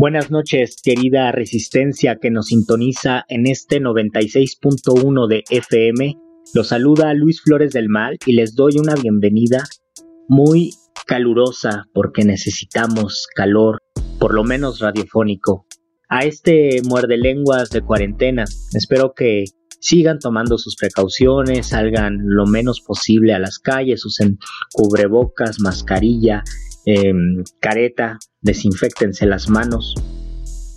Buenas noches, querida resistencia que nos sintoniza en este 96.1 de FM. Los saluda Luis Flores del Mal y les doy una bienvenida muy calurosa porque necesitamos calor, por lo menos radiofónico, a este muerde lenguas de cuarentena. Espero que sigan tomando sus precauciones, salgan lo menos posible a las calles, usen cubrebocas, mascarilla, Em, careta, desinfectense las manos,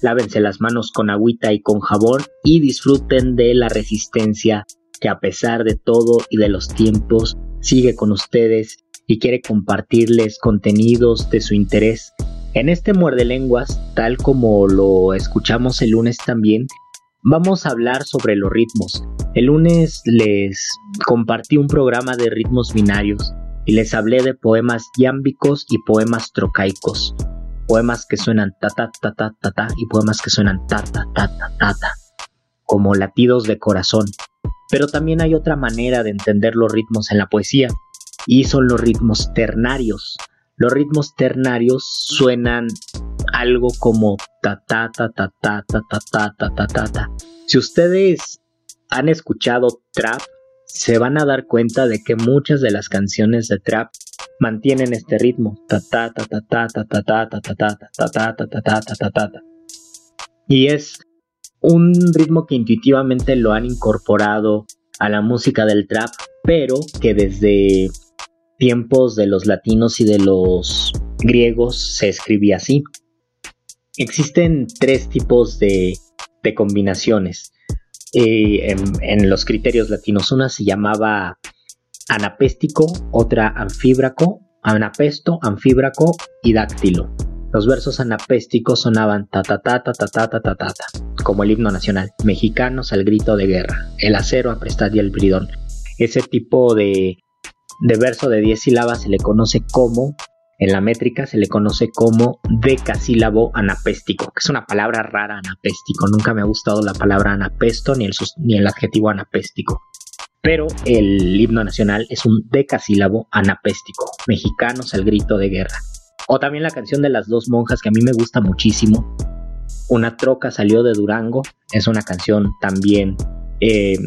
lávense las manos con agüita y con jabón y disfruten de la resistencia que a pesar de todo y de los tiempos sigue con ustedes y quiere compartirles contenidos de su interés. En este muerde lenguas, tal como lo escuchamos el lunes también, vamos a hablar sobre los ritmos. El lunes les compartí un programa de ritmos binarios y les hablé de poemas yámbicos y poemas trocaicos. Poemas que suenan ta ta ta ta ta ta y poemas que suenan ta ta ta ta ta ta, como latidos de corazón. Pero también hay otra manera de entender los ritmos en la poesía, y son los ritmos ternarios. Los ritmos ternarios suenan algo como ta ta ta ta ta ta ta ta ta ta ta. Si ustedes han escuchado trap, se van a dar cuenta de que muchas de las canciones de trap mantienen este ritmo. Y es un ritmo que intuitivamente lo han incorporado a la música del trap, pero que desde tiempos de los latinos y de los griegos se escribía así. Existen tres tipos de, de combinaciones. Eh, en, los criterios latinos. Una se llamaba anapéstico, otra anfíbraco, anapesto, anfíbraco y dáctilo. Los versos anapésticos sonaban ta ta ta ta ta ta ta ta ta, como el himno nacional. Mexicanos al grito de guerra, el acero a prestar y el bridón. Ese tipo de, de verso de 10 sílabas se le conoce como en la métrica se le conoce como decasílabo anapéstico, que es una palabra rara anapéstico. Nunca me ha gustado la palabra anapesto ni el, ni el adjetivo anapéstico. Pero el himno nacional es un decasílabo anapéstico, mexicanos al grito de guerra. O también la canción de las dos monjas que a mí me gusta muchísimo. Una troca salió de Durango, es una canción también eh,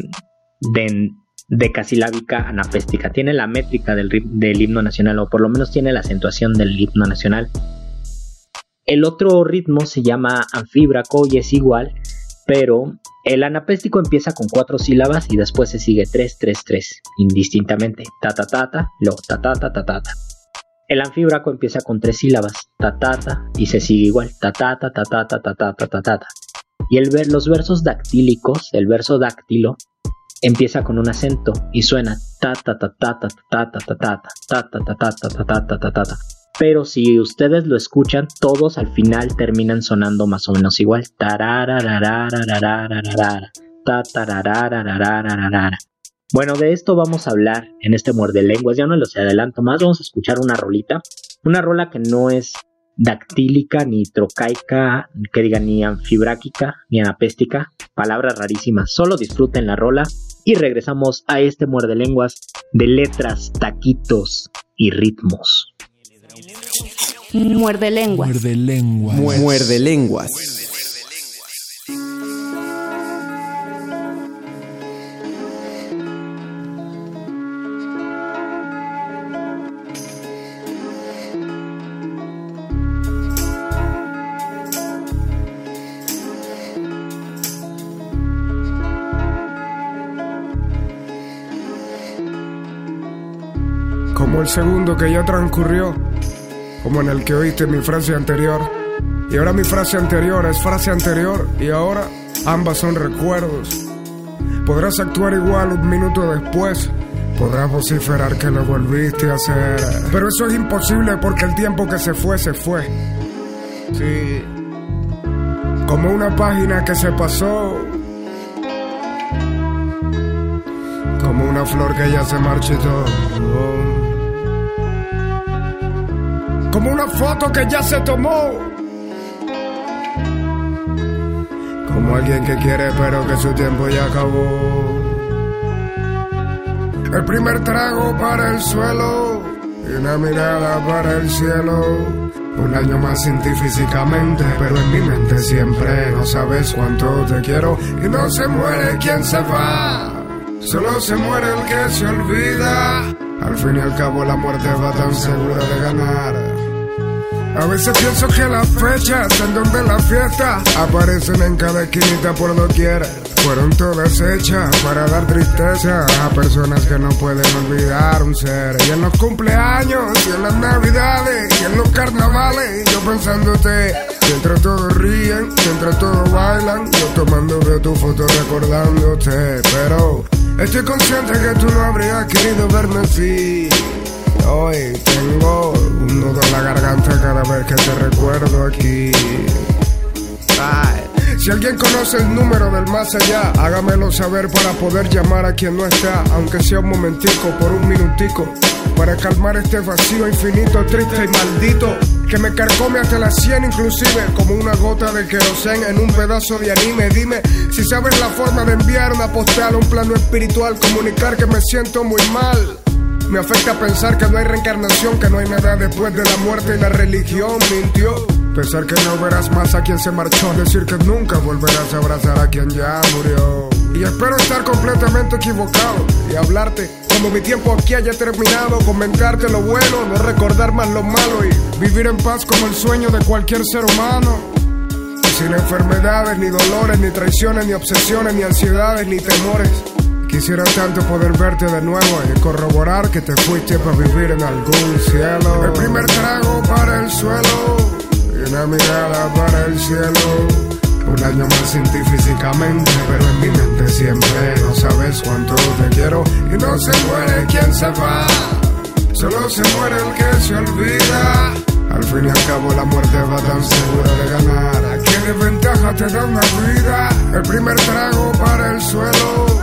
de, decasilábica anapéstica. Tiene la métrica del, himno nacional, o por lo menos tiene la acentuación del himno nacional. El otro ritmo se llama anfíbraco y es igual, pero el anapéstico empieza con cuatro sílabas y después se sigue 3, 3, 3, indistintamente. Ta, ta, ta, ta, lo, ta, ta, ta, ta, ta, ta. El anfíbraco empieza con tres sílabas, ta, ta, ta, y se sigue igual, ta, ta, ta, ta, ta, ta, ta, ta, ta, ta, ta. Y los versos dactílicos, el verso dáctilo, empieza con un acento y suena ta ta ta ta ta ta ta ta ta ta ta ta ta ta ta pero si ustedes lo escuchan, todos al final terminan sonando más o menos igual. Bueno, de esto vamos a hablar en este muerde lenguas. Ya no los adelanto más. Vamos a escuchar una rolita. Una rola que no es dactílica, ni trocaica, que diga ni anfibráquica, ni anapéstica. Palabras rarísimas. Solo disfruten la rola y regresamos a este muerde lenguas de letras, taquitos y ritmos. Muerde lenguas. Muerde lenguas. Muerde lenguas. El segundo que ya transcurrió como en el que oíste mi frase anterior. Y ahora mi frase anterior es frase anterior y ahora ambas son recuerdos. Podrás actuar igual un minuto después. Podrás vociferar que lo volviste a hacer. Pero eso es imposible porque el tiempo que se fue, se fue. Sí. Como una página que se pasó. Como una flor que ya se marchitó. Una foto que ya se tomó. Como alguien que quiere pero que su tiempo ya acabó. El primer trago para el suelo y una mirada para el cielo. Un año más sin ti físicamente, pero en mi mente siempre no sabes cuánto te quiero. Y no se muere quien se va, solo se muere el que se olvida. Al fin y al cabo la muerte va tan segura de ganar. A veces pienso que las fechas en donde la fiesta aparecen en cada esquinita por doquier. Fueron todas hechas para dar tristeza a personas que no pueden olvidar un ser. Y en los cumpleaños, y en las navidades, y en los carnavales, yo pensándote. Mientras todos ríen, mientras todos bailan, yo tomando de tu foto recordándote. Pero estoy consciente que tú no habrías querido verme así. Hoy tengo un nudo en la garganta cada vez que te recuerdo aquí. Si alguien conoce el número del más allá, hágamelo saber para poder llamar a quien no está, aunque sea un momentico, por un minutico, para calmar este vacío infinito, triste y maldito, que me carcome hasta la sien inclusive, como una gota de querosén en un pedazo de anime. Dime si sabes la forma de enviar una postal a un plano espiritual, comunicar que me siento muy mal. Me afecta pensar que no hay reencarnación, que no hay nada después de la muerte y la religión mintió. Pensar que no verás más a quien se marchó, decir que nunca volverás a abrazar a quien ya murió. Y espero estar completamente equivocado y hablarte como mi tiempo aquí haya terminado, comentarte lo bueno, no recordar más lo malo y vivir en paz como el sueño de cualquier ser humano. Sin enfermedades, ni dolores, ni traiciones, ni obsesiones, ni ansiedades, ni temores. Quisiera tanto poder verte de nuevo y corroborar que te fuiste para vivir en algún cielo. El primer trago para el suelo y una mirada para el cielo. Un año más sin ti físicamente, pero en mi mente siempre no sabes cuánto te quiero y no se muere quien se va, solo se muere el que se olvida. Al fin y al cabo la muerte va tan segura de ganar. ¿A qué desventaja te da una vida? El primer trago para el suelo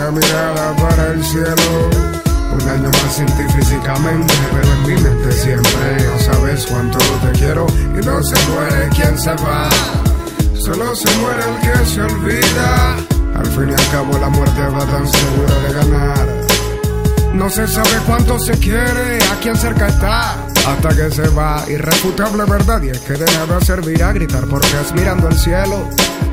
una mirada para el cielo. Un año más sin físicamente, pero en mi mente siempre no sabes cuánto te quiero y no se muere quien se va, solo se muere el que se olvida. Al fin y al cabo la muerte va tan segura de ganar. No se sabe cuánto se quiere, a quién cerca está. Hasta que se va. Irrefutable verdad y es que de nada servirá gritar porque es mirando al cielo.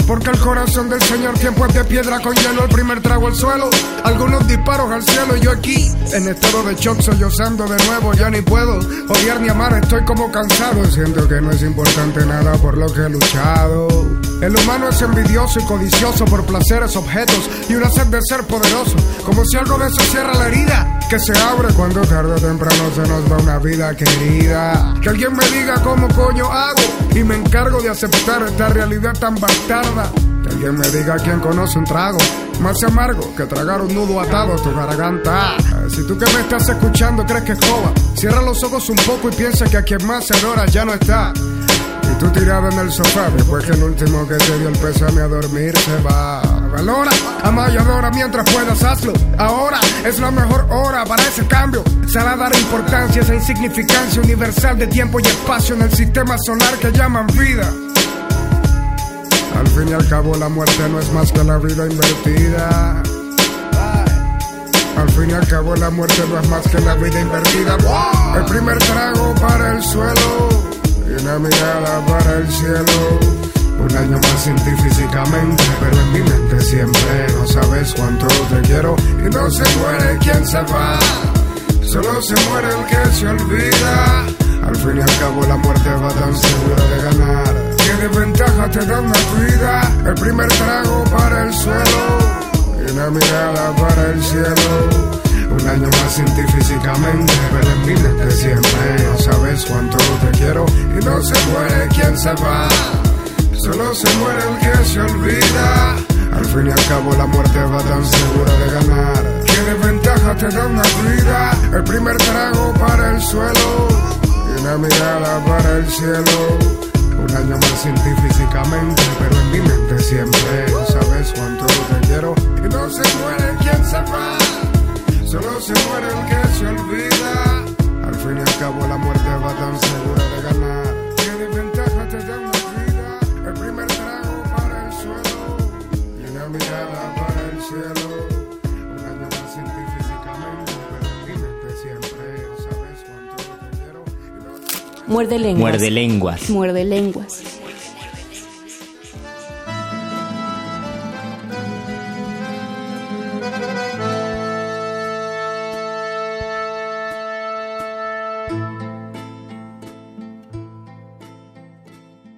Porque el corazón del Señor tiempo es de piedra con hielo, el primer trago al suelo, algunos disparos al cielo y yo aquí, en estado de shock sollozando de nuevo, ya ni puedo odiar ni amar, estoy como cansado, siento que no es importante nada por lo que he luchado. El humano es envidioso y codicioso por placeres, objetos y una sed de ser poderoso, como si algo de eso cierra la herida que se abre cuando tarde o temprano se nos va una vida Que alguien me diga cómo coño hago y me encargo de aceptar esta realidad tan bastarda. Que alguien me diga quién conoce un trago más amargo que tragar un nudo atado a tu garganta. Si tú que me estás escuchando crees que es joda, cierra los ojos un poco y piensa que a quien más se adora ya no está. Y tú tirado en el sofá después que el último que te dio el pésame a dormir se va. Valora, ama y adora mientras puedas hazlo. Ahora es la mejor hora para ese cambio. Será dar importancia a esa insignificancia universal de tiempo y espacio en el sistema solar que llaman vida. Al fin y al cabo la muerte no es más que la vida invertida. Al fin y al cabo la muerte no es más que la vida invertida. El primer trago para el suelo y una mirada para el cielo. Un año más sin físicamente, pero en mi mente siempre no sabes cuánto te quiero y no se muere quien se va. Solo se muere el que se olvida. Al fin y al cabo la muerte va tan segura de ganar. ¿Qué desventaja te da una vida? El primer trago para el suelo y una mirada para el cielo. Un año más sin físicamente, pero en mi mente siempre no sabes cuánto te quiero y no se muere quien se va. Solo se muere el que se olvida. Al fin y al cabo la muerte va tan segura de ganar. ¿Qué desventaja te da una vida? El primer trago para el suelo y una mirada para el cielo. Un año más sin físicamente, pero en mi mente siempre sabes cuánto te quiero y no se muere quien se va. Solo se muere el que se olvida. Al fin y al cabo la muerte va tan segura de ganar. Muerde lenguas. Muerde lenguas. Muerde lenguas.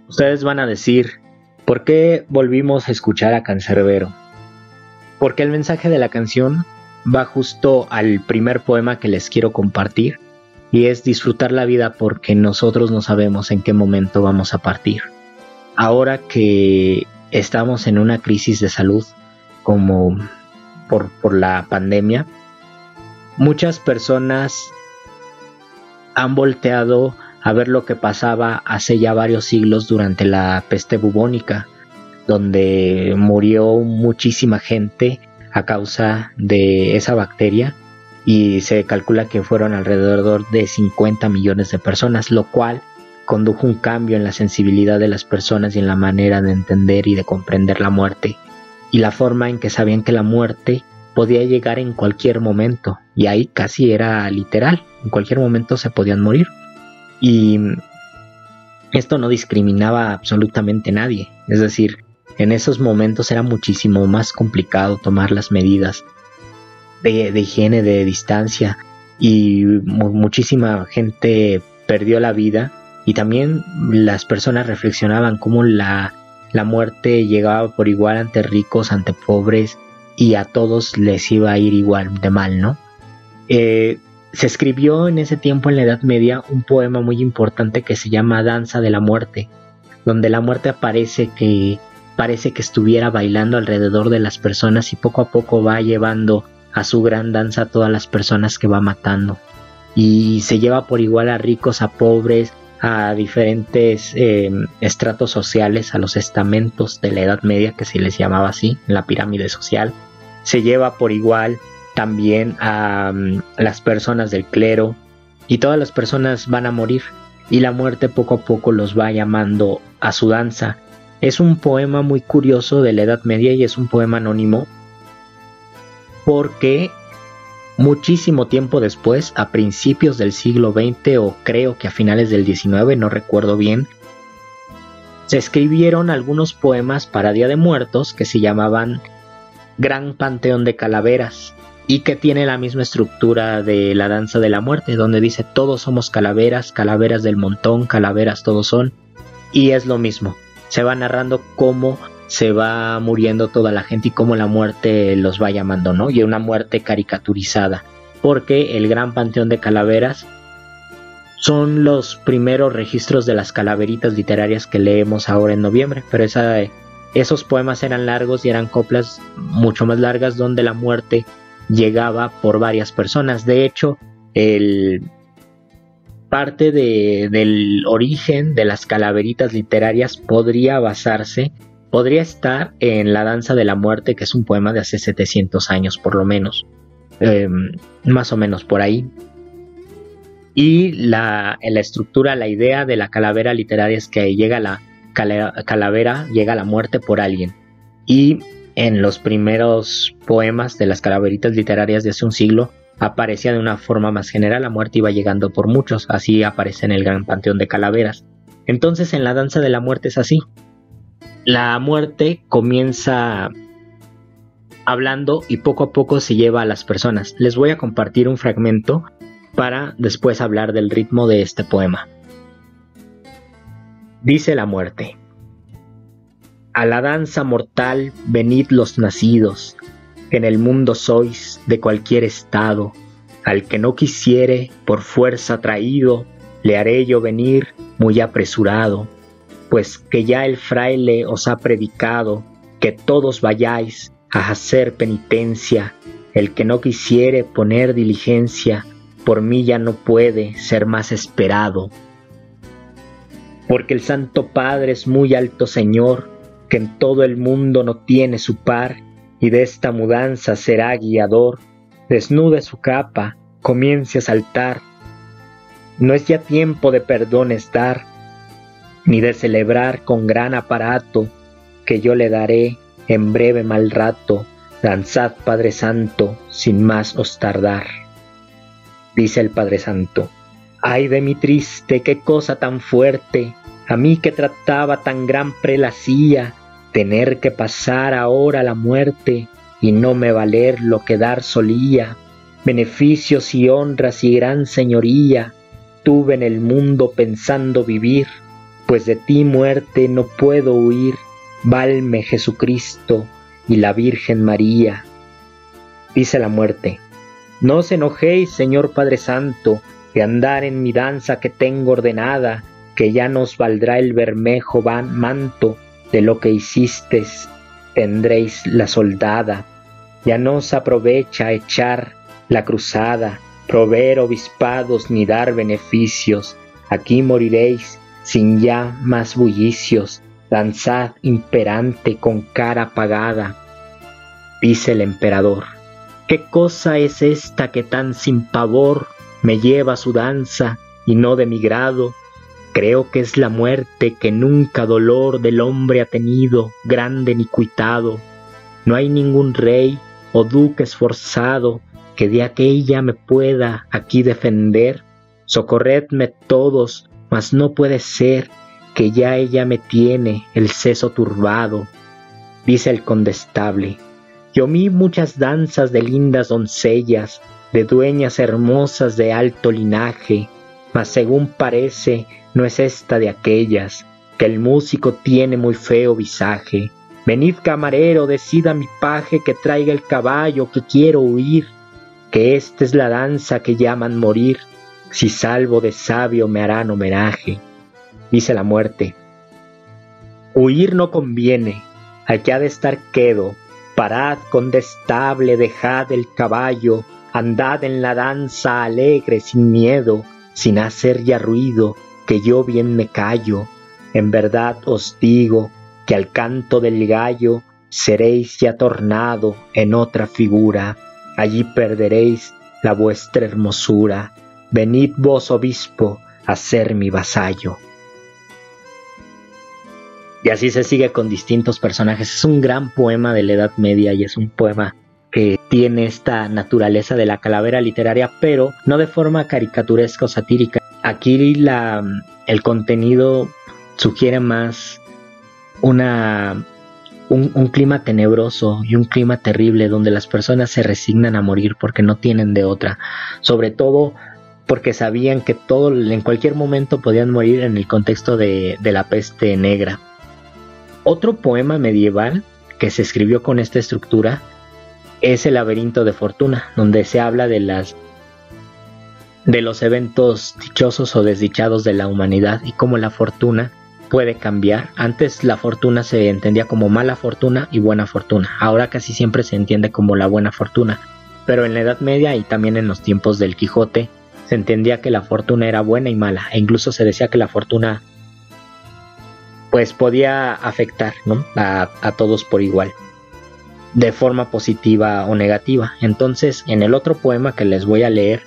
Ustedes van a decir, ¿por qué volvimos a escuchar a Cancerbero? Porque el mensaje de la canción va justo al primer poema que les quiero compartir y es disfrutar la vida porque nosotros no sabemos en qué momento vamos a partir. Ahora que estamos en una crisis de salud como por, por la pandemia, muchas personas han volteado a ver lo que pasaba hace ya varios siglos durante la peste bubónica, donde murió muchísima gente a causa de esa bacteria y se calcula que fueron alrededor de 50 millones de personas, lo cual condujo un cambio en la sensibilidad de las personas y en la manera de entender y de comprender la muerte y la forma en que sabían que la muerte podía llegar en cualquier momento y ahí casi era literal, en cualquier momento se podían morir. Y esto no discriminaba absolutamente a nadie, es decir, en esos momentos era muchísimo más complicado tomar las medidas de, higiene, de distancia y mu- muchísima gente perdió la vida y también las personas reflexionaban cómo la, la muerte llegaba por igual ante ricos, ante pobres y a todos les iba a ir igual de mal, ¿no? Eh, se escribió en ese tiempo en la Edad Media un poema muy importante que se llama Danza de la Muerte, donde la muerte aparece que parece que estuviera bailando alrededor de las personas y poco a poco va llevando a su gran danza todas las personas que va matando. Y se lleva por igual a ricos, a pobres, a diferentes eh, estratos sociales, a los estamentos de la Edad Media, que se les llamaba así, la pirámide social. Se lleva por igual también a mm, las personas del clero y todas las personas van a morir y la muerte poco a poco los va llamando a su danza. Es un poema muy curioso de la Edad Media y es un poema anónimo porque Muchísimo tiempo después, a principios del siglo XX o creo que a finales del XIX, no recuerdo bien, se escribieron algunos poemas para Día de Muertos que se llamaban Gran Panteón de Calaveras y que tiene la misma estructura de la danza de la muerte, donde dice todos somos calaveras, calaveras del montón, calaveras todos son, y es lo mismo. Se va narrando cómo se va muriendo toda la gente y cómo la muerte los va llamando, ¿no? Y una muerte caricaturizada, porque el gran panteón de calaveras son los primeros registros de las calaveritas literarias que leemos ahora en noviembre, pero esos poemas eran largos y eran coplas mucho más largas donde la muerte llegaba por varias personas. De hecho, el parte del origen de las calaveritas literarias podría basarse podría estar en La Danza de la Muerte, que es un poema de hace 700 años por lo menos, em, más o menos por ahí. Y la, la estructura, la idea de la calavera literaria es que llega la calavera, llega la muerte por alguien. Y en los primeros poemas de las calaveritas literarias de hace un siglo, aparecía de una forma más general, la muerte iba llegando por muchos, así aparece en el gran panteón de calaveras. Entonces en la danza de la muerte es así, la muerte comienza hablando y poco a poco se lleva a las personas. Les voy a compartir un fragmento para después hablar del ritmo de este poema. Dice la muerte. A la danza mortal venid los nacidos, en el mundo sois de cualquier estado, al que no quisiere por fuerza traído, le haré yo venir muy apresurado pues que ya el fraile os ha predicado que todos vayáis a hacer penitencia, el que no quisiere poner diligencia, por mí ya no puede ser más esperado. Porque el Santo Padre es muy alto Señor, que en todo el mundo no tiene su par, y de esta mudanza será guiador, desnude su capa, comience a saltar. No es ya tiempo de perdones dar, ni de celebrar con gran aparato, que yo le daré en breve mal rato, danzad Padre Santo, sin más os tardar. Dice el Padre Santo, ay de mi triste, qué cosa tan fuerte, a mí que trataba tan gran prelacía, tener que pasar ahora la muerte y no me valer lo que dar solía, beneficios y honras y gran señoría, tuve en el mundo pensando vivir, pues de ti muerte no puedo huir, valme Jesucristo y la Virgen María. Dice la muerte, no os enojéis, Señor Padre Santo, de andar en mi danza que tengo ordenada, que ya nos valdrá el bermejo van manto de lo que hicisteis, tendréis la soldada. Ya no os aprovecha echar la cruzada, proveer obispados ni dar beneficios, aquí moriréis sin ya más bullicios, danzad imperante con cara apagada. Dice el emperador, ¿qué cosa es esta que tan sin pavor me lleva su danza y no de mi grado? Creo que es la muerte que nunca dolor del hombre ha tenido, grande ni cuitado. No hay ningún rey o duque esforzado que de aquella me pueda aquí defender. Socorredme todos mas no puede ser que ya ella me tiene el seso turbado, dice el condestable. Yo vi muchas danzas de lindas doncellas, de dueñas hermosas de alto linaje, mas según parece no es esta de aquellas, que el músico tiene muy feo visaje. Venid camarero, decida mi paje que traiga el caballo que quiero huir, que esta es la danza que llaman morir, si salvo de sabio me harán homenaje. Dice la muerte. Huir no conviene, allá de estar quedo, parad condestable, dejad el caballo, andad en la danza alegre sin miedo, sin hacer ya ruido, que yo bien me callo. En verdad os digo que al canto del gallo seréis ya tornado en otra figura, allí perderéis la vuestra hermosura venid vos, obispo, a ser mi vasallo. Y así se sigue con distintos personajes. Es un gran poema de la Edad Media y es un poema que tiene esta naturaleza de la calavera literaria, pero no de forma caricaturesca o satírica. Aquí la, el contenido sugiere más una, un, un, clima tenebroso y un clima terrible donde las personas se resignan a morir porque no tienen de otra. Sobre todo porque sabían que todo en cualquier momento podían morir en el contexto de, la peste negra. Otro poema medieval que se escribió con esta estructura es el laberinto de fortuna, donde se habla de las de los eventos dichosos o desdichados de la humanidad y cómo la fortuna puede cambiar. Antes la fortuna se entendía como mala fortuna y buena fortuna. Ahora casi siempre se entiende como la buena fortuna. Pero en la Edad Media y también en los tiempos del Quijote se entendía que la fortuna era buena y mala. E incluso se decía que la fortuna pues podía afectar a, a todos por igual de forma positiva o negativa. Entonces, en el otro poema que les voy a leer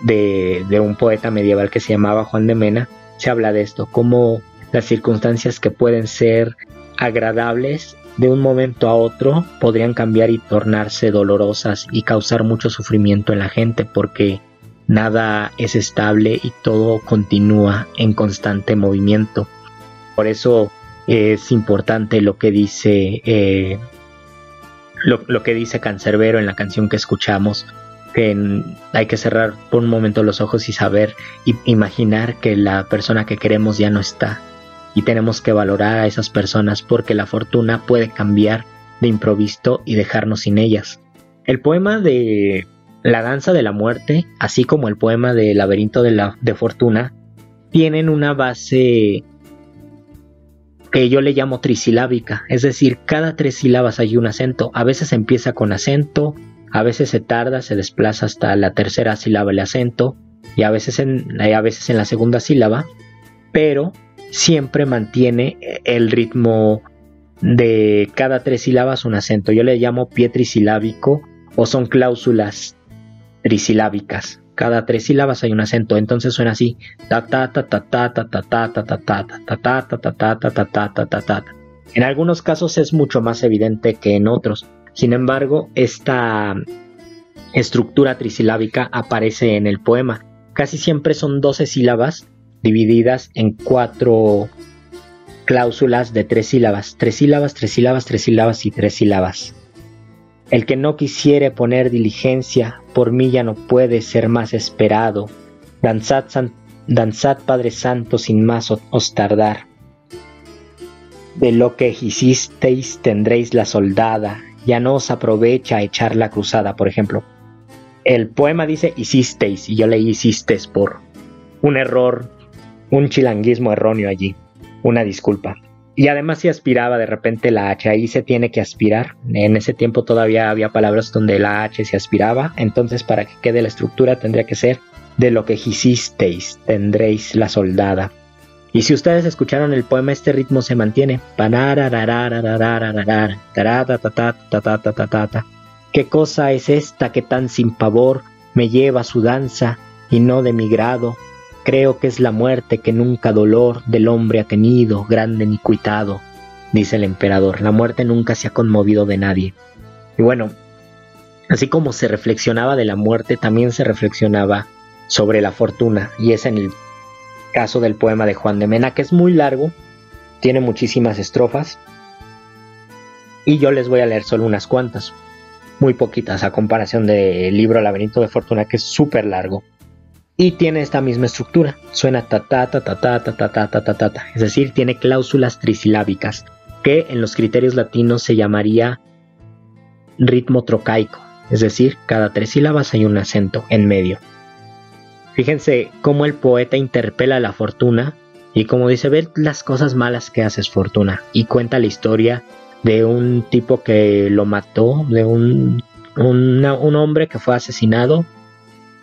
de, de, un poeta medieval que se llamaba Juan de Mena, se habla de esto, como las circunstancias que pueden ser agradables de un momento a otro podrían cambiar y tornarse dolorosas y causar mucho sufrimiento en la gente porque nada es estable y todo continúa en constante movimiento. Por eso es importante lo que dice eh, lo, que dice Cancerbero en la canción que escuchamos, que hay que cerrar por un momento los ojos y saber y imaginar que la persona que queremos ya no está. Y tenemos que valorar a esas personas porque la fortuna puede cambiar de improviso y dejarnos sin ellas. El poema de La danza de la muerte, así como el poema de Laberinto de, la, de Fortuna, tienen una base que yo le llamo trisilábica, es decir, cada tres sílabas hay un acento, a veces empieza con acento, a veces se tarda, se desplaza hasta la tercera sílaba el acento y a veces en, a veces en la segunda sílaba, pero siempre mantiene el ritmo de cada tres sílabas un acento. Yo le llamo pie trisilábico o son cláusulas trisilábicas cada tres sílabas hay un acento, entonces suena así. En algunos casos es mucho más evidente que en otros. Sin embargo, esta estructura trisilábica aparece en el poema. Casi siempre son 12 sílabas divididas en cuatro cláusulas de tres sílabas. Tres sílabas, tres sílabas, tres sílabas y tres sílabas. El que no quisiere poner diligencia, por mí ya no puede ser más esperado. Danzad, danzad Padre Santo, sin más os tardar. De lo que hicisteis tendréis la soldada, ya no os aprovecha echar la cruzada, por ejemplo. El poema dice hicisteis, y yo leí hicistes por un error, un chilanguismo erróneo allí. Una disculpa. Y además si aspiraba de repente la H, ahí se tiene que aspirar. En ese tiempo todavía había palabras donde la H se aspiraba, entonces para que quede la estructura tendría que ser de lo que hicisteis tendréis la soldada. Y si ustedes escucharon el poema, este ritmo se mantiene. ¿Qué cosa es esta que tan sin pavor me lleva su danza y no de mi grado? Creo que es la muerte que nunca dolor del hombre ha tenido, grande ni cuitado, dice el emperador. La muerte nunca se ha conmovido de nadie. Y bueno, así como se reflexionaba de la muerte, también se reflexionaba sobre la fortuna, y es en el caso del poema de Juan de Mena, que es muy largo, tiene muchísimas estrofas, y yo les voy a leer solo unas cuantas, muy poquitas a comparación del libro Laberinto de Fortuna, que es súper largo y tiene esta misma estructura. Suena ta ta ta ta ta ta ta ta ta ta es decir, tiene cláusulas trisilábicas que en los criterios latinos se llamaría ritmo trocaico, es decir, cada tres sílabas hay un acento en medio. Fíjense cómo el poeta interpela la fortuna y como dice, ve las cosas malas que haces fortuna y cuenta la historia de un tipo que lo mató, de un, un hombre que fue asesinado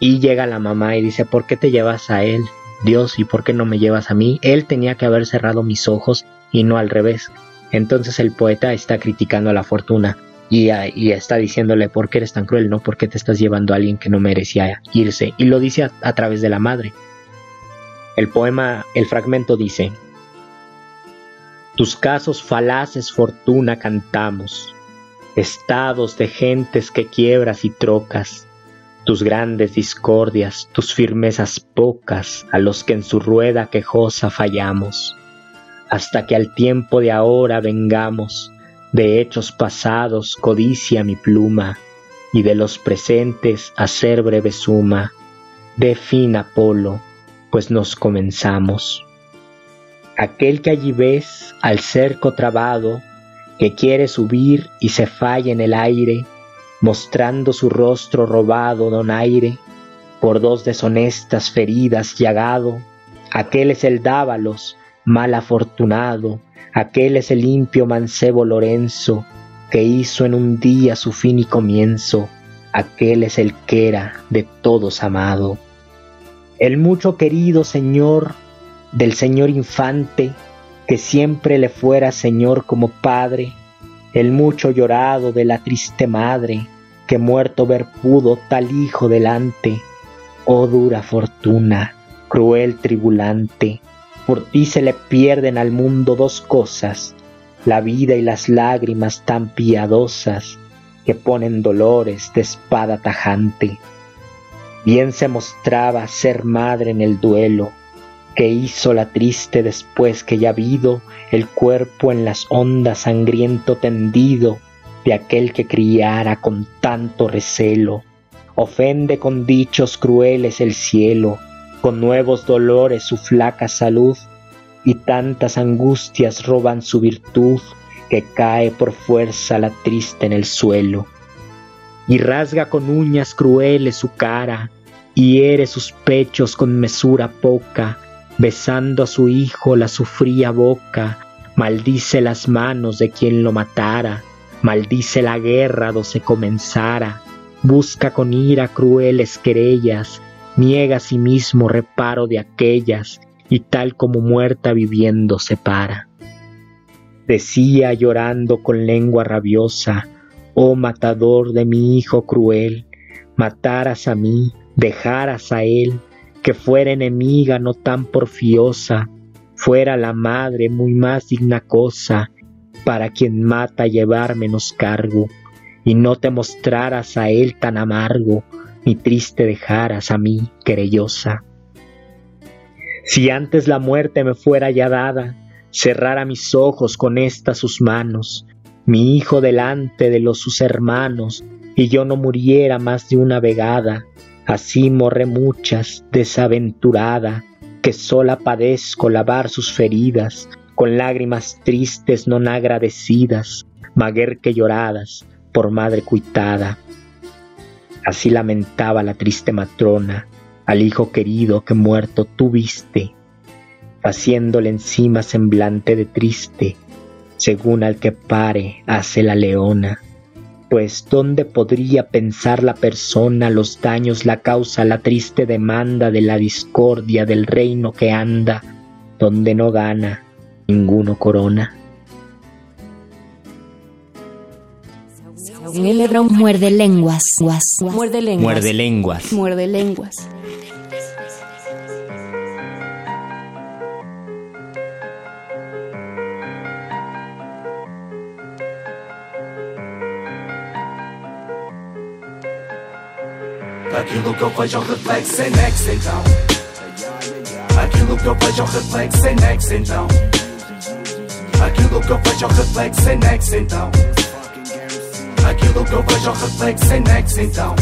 y llega la mamá y dice, ¿por qué te llevas a él, Dios, y por qué no me llevas a mí? Él tenía que haber cerrado mis ojos y no al revés. Entonces el poeta está criticando a la fortuna y, está diciéndole, ¿por qué eres tan cruel? ¿No? ¿Por qué te estás llevando a alguien que no merecía irse? Y lo dice a, a través de la madre. El poema, el fragmento dice, tus casos falaces fortuna cantamos, estados de gentes que quiebras y trocas, tus grandes discordias, tus firmezas pocas, a los que en su rueda quejosa fallamos, hasta que al tiempo de ahora vengamos, de hechos pasados codicia mi pluma, y de los presentes hacer breve suma, de fin Apolo, pues nos comenzamos. Aquel que allí ves al cerco trabado, que quiere subir y se falla en el aire, mostrando su rostro robado donaire, por dos deshonestas feridas llagado, aquel es el Dávalos, mal afortunado, aquel es el limpio mancebo Lorenzo, que hizo en un día su fin y comienzo, aquel es el que era de todos amado. El mucho querido Señor del Señor infante, que siempre le fuera Señor como Padre, el mucho llorado de la triste madre, que muerto ver pudo tal hijo delante. Oh dura fortuna, cruel tribulante, por ti se le pierden al mundo dos cosas, la vida y las lágrimas tan piadosas que ponen dolores de espada tajante. Bien se mostraba ser madre en el duelo, que hizo la triste después que ya vido el cuerpo en las ondas sangriento tendido de aquel que criara con tanto recelo. Ofende con dichos crueles el cielo, con nuevos dolores su flaca salud, y tantas angustias roban su virtud, que cae por fuerza la triste en el suelo. Y rasga con uñas crueles su cara, y hiere sus pechos con mesura poca, besando a su hijo la sufría boca, maldice las manos de quien lo matara, maldice la guerra do se comenzara, busca con ira crueles querellas, niega a sí mismo reparo de aquellas, y tal como muerta viviendo se para. Decía llorando con lengua rabiosa, oh matador de mi hijo cruel, mataras a mí, dejaras a él, que fuera enemiga no tan porfiosa, fuera la madre muy más digna cosa, para quien mata llevar menos cargo, y no te mostraras a él tan amargo, ni triste dejaras a mí querellosa. Si antes la muerte me fuera ya dada, cerrara mis ojos con estas sus manos, mi hijo delante de los sus hermanos, y yo no muriera más de una vegada, Así morre muchas, desaventurada, que sola padezco lavar sus feridas, con lágrimas tristes non agradecidas, maguer que lloradas por madre cuitada. Así lamentaba la triste matrona al hijo querido que muerto tuviste, haciéndole encima semblante de triste, según al que pare hace la leona pues ¿dónde podría pensar la persona los daños la causa la triste demanda de la discordia del reino que anda, donde no gana ninguno corona? Muerde lenguas. Muerde lenguas. Muerde lenguas. Muerde lenguas. Aquilo que eu vejo ao reflexo é nexo então. Aquilo que eu vejo ao reflexo é nexo então. Aquilo que eu vejo ao reflexo é nexo então. Aquilo que eu vejo ao reflexo é nexo então.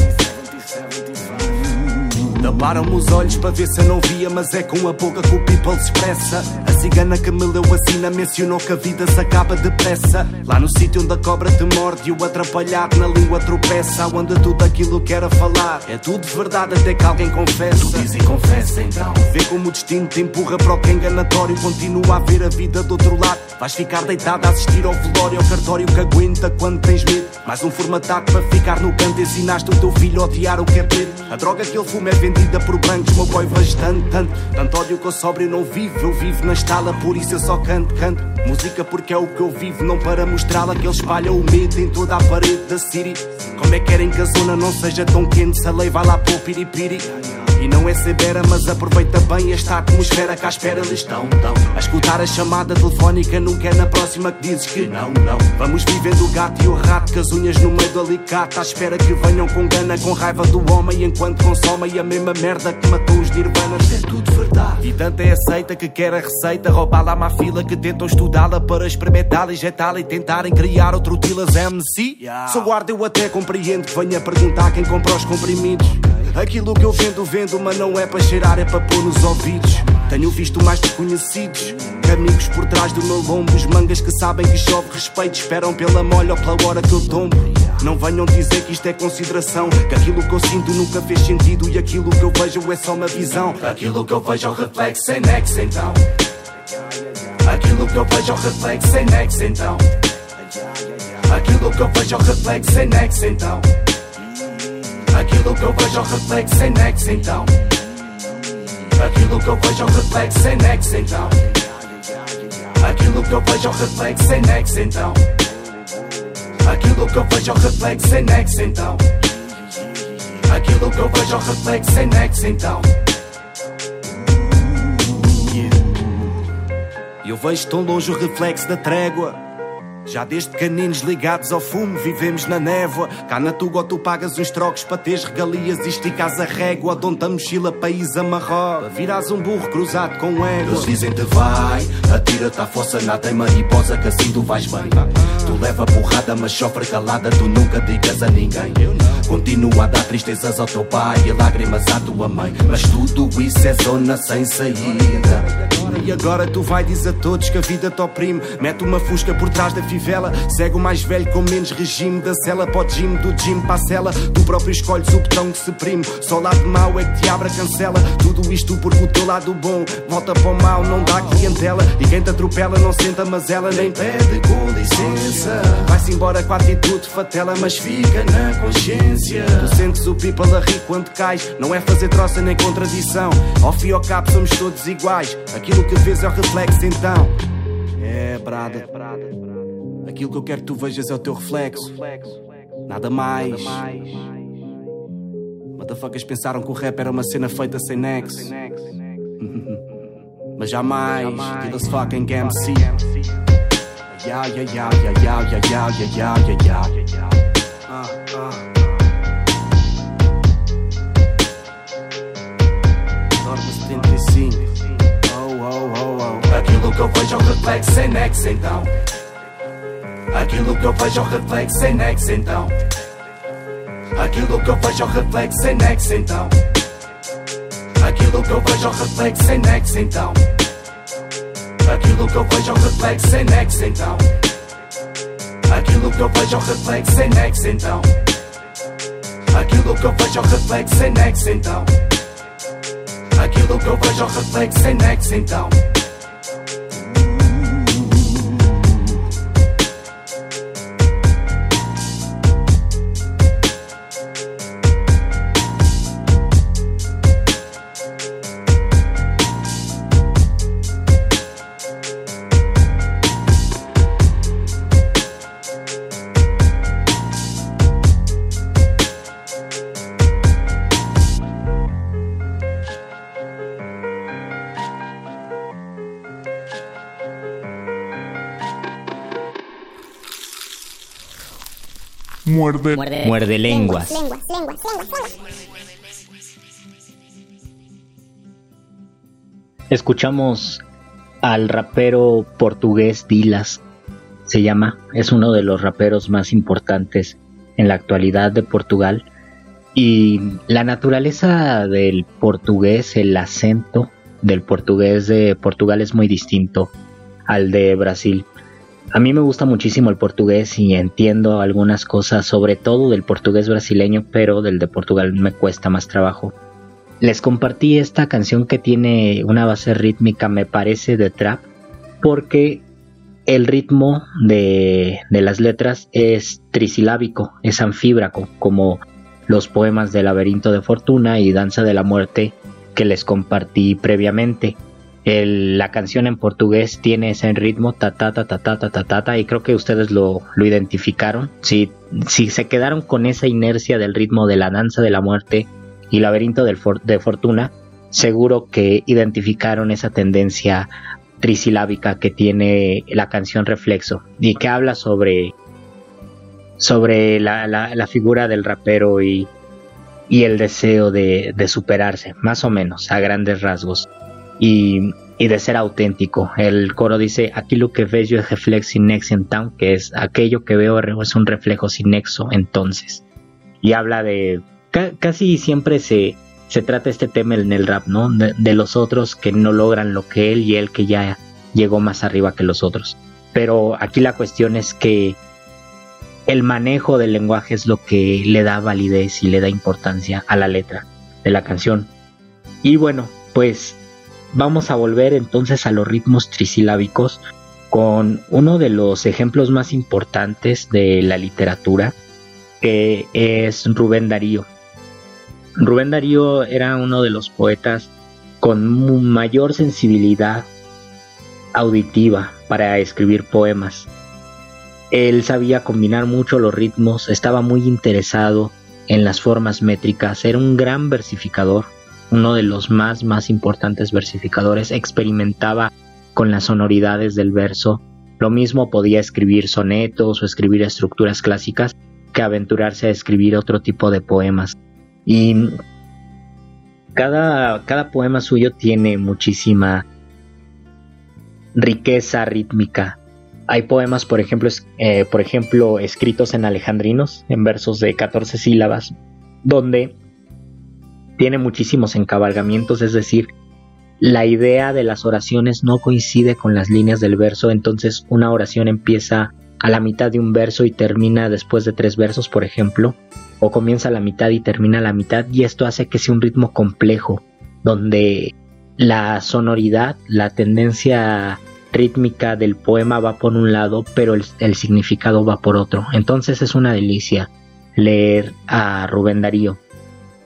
Taparam-me os olhos para ver se eu não via, mas é com a boca que o people se expressa. Cigana que me leu a sina mencionou que a vida se acaba depressa. Lá no sítio onde a cobra te morde e o atrapalhado na língua tropeça. Onde tudo aquilo que era falar é tudo verdade até que alguém confessa. Tu diz e confessa então. Vê como o destino te empurra para o que é enganatório. Continua a ver a vida do outro lado. Vais ficar deitado a assistir ao velório, ao cartório que aguenta quando tens medo. Mais um formatado para ficar no canto. Ensinaste o teu filho a odiar o que é preto. A droga que ele fuma é vendida por brancos. Meu boy vejo tanto, tanto. Tanto ódio que eu sóbrio não vivo. Eu vivo na estala, por isso eu só canto, canto. Música porque é o que eu vivo, não para mostrá-la que ele espalha o medo em toda a parede da city. Como é que querem que a zona não seja tão quente? Se a lei vai lá o piripiri. E não é severa, mas aproveita bem esta atmosfera que à espera eles estão, estão. A escutar a chamada telefónica nunca é na próxima que dizes que não, não. Vamos vivendo o gato e o rato, com as unhas no meio do alicate, à espera que venham com gana, com raiva do homem, enquanto consomem a mesma merda que matou os nirvanas. É tudo verdade. E tanta é aceita que quer a receita, roubá-la à má fila que tentam estudá-la para experimentá-la, injetá-la e tentarem criar outro Tilas MC. Yeah. Sou guarda, eu até compreendo que venha perguntar quem compra os comprimidos. Aquilo que eu vendo, vendo, mas não é para cheirar, é para pôr nos ouvidos. Tenho visto mais desconhecidos amigos por trás do meu lombo. Os mangas que sabem que chove respeito, esperam pela molha ou pela hora que eu tombo. Não venham dizer que isto é consideração. Que aquilo que eu sinto nunca fez sentido e aquilo que eu vejo é só uma visão. Aquilo que eu vejo é o reflexo em nexo então. Aquilo que eu vejo é o reflexo em nexo então. Aquilo que eu vejo é o reflexo em nexo então. Aquilo que eu vejo é o reflexo em nexo então. Aquilo que eu vejo é o reflexo em nexo então. Aquilo que eu vejo é o reflexo em nexo então. Aquilo que eu vejo é o reflexo em nexo então. Aquilo que eu vejo é o reflexo em nexo então. Eu vejo tão longe o reflexo da trégua. Já desde pequeninos ligados ao fumo, vivemos na névoa. Cá na Tuga tu pagas uns trocos para teres regalias e esticas a régua. Donde a mochila país amarró. Virás um burro cruzado com ego. Eles dizem-te vai, atira-te à fossa, nada em mariposa, que assim tu vais bem. Tu leva porrada, mas sofre calada, tu nunca digas a ninguém. Continua a dar tristezas ao teu pai e lágrimas à tua mãe. Mas tudo isso é zona sem saída. E agora tu vai dizer a todos que a vida te oprime. Mete uma fusca por trás da fivela. Segue o mais velho com menos regime. Da cela para o gym, do gym para a cela. Tu próprio escolhes o botão que se prime. Só o lado mau é que te abre a cancela. Tudo isto porque o teu lado bom volta para o mal, não dá clientela. E quem te atropela não senta, mas ela nem pede com licença. Vai-se embora com a atitude fatela, mas fica na consciência. Tu sentes o people a rir quando cais. Não é fazer troça nem contradição. Ao fim e ao cabo somos todos iguais. Aquilo que vês é o reflexo então. É, brada. Aquilo que eu quero que tu vejas é o teu reflexo. Nada mais. Motherfuckers pensaram que o rap era uma cena feita sem nexo. Mas jamais. Kill fucking MC. Yeah, yeah, yeah, yeah, yeah, yeah, yeah, yeah, yeah, yeah. Então. Aquilo que eu vejo é o reflexo sem nexo então. Aquilo que eu vejo é o reflexo sem nexo então. Aquilo que eu vejo é o reflexo sem nexo então. Aquilo que eu vejo é o reflexo sem nexo então. Aquilo que eu vejo é o reflexo sem nexo então. Aquilo que eu vejo é o reflexo sem nexo então. Aquilo que eu vejo é o reflexo sem nexo então. Muerde, muerde, lenguas. Escuchamos al rapero portugués Dilas, se llama, es uno de los raperos más importantes en la actualidad de Portugal. Y la naturaleza del portugués, el acento del portugués de Portugal es muy distinto al de Brasil. A mí me gusta muchísimo el portugués y entiendo algunas cosas, sobre todo del portugués brasileño, pero del de Portugal me cuesta más trabajo. Les compartí esta canción que tiene una base rítmica, me parece, de trap, porque el ritmo de, de las letras es trisilábico, es anfíbraco, como los poemas de Laberinto de Fortuna y Danza de la Muerte que les compartí previamente la canción en portugués tiene ese ritmo ta ta ta ta ta ta ta ta, y creo que ustedes lo, lo identificaron. Si, si se quedaron con esa inercia del ritmo de la danza de la muerte y Laberinto de Fortuna, seguro que identificaron esa tendencia trisilábica que tiene la canción Reflexo y que habla sobre, sobre la, figura del rapero y, y el deseo de, superarse, más o menos, a grandes rasgos, y, de ser auténtico. El coro dice, aquí lo que ves yo es reflex sin nexo en town, que es aquello que veo es un reflejo sin nexo entonces. Y habla de, casi siempre se, se trata este tema en el rap, ¿no? De, los otros que no logran lo que él y él que ya llegó más arriba que los otros. Pero aquí la cuestión es que el manejo del lenguaje es lo que le da validez y le da importancia a la letra de la canción. Y bueno, pues vamos a volver entonces a los ritmos trisilábicos con uno de los ejemplos más importantes de la literatura, que es Rubén Darío. Rubén Darío era uno de los poetas con mayor sensibilidad auditiva para escribir poemas. Él sabía combinar mucho los ritmos, estaba muy interesado en las formas métricas, era un gran versificador, uno de los más más importantes versificadores, experimentaba con las sonoridades del verso, lo mismo podía escribir sonetos o escribir estructuras clásicas que aventurarse a escribir otro tipo de poemas. Y cada, cada poema suyo tiene muchísima riqueza rítmica. Hay poemas, por ejemplo, eh, por ejemplo, escritos en alejandrinos, en versos de 14 sílabas, donde tiene muchísimos encabalgamientos, es decir, la idea de las oraciones no coincide con las líneas del verso, entonces una oración empieza a la mitad de un verso y termina después de tres versos, por ejemplo, o comienza a la mitad y termina a la mitad, y esto hace que sea un ritmo complejo, donde la sonoridad, la tendencia rítmica del poema va por un lado, pero el, significado va por otro. Entonces es una delicia leer a Rubén Darío.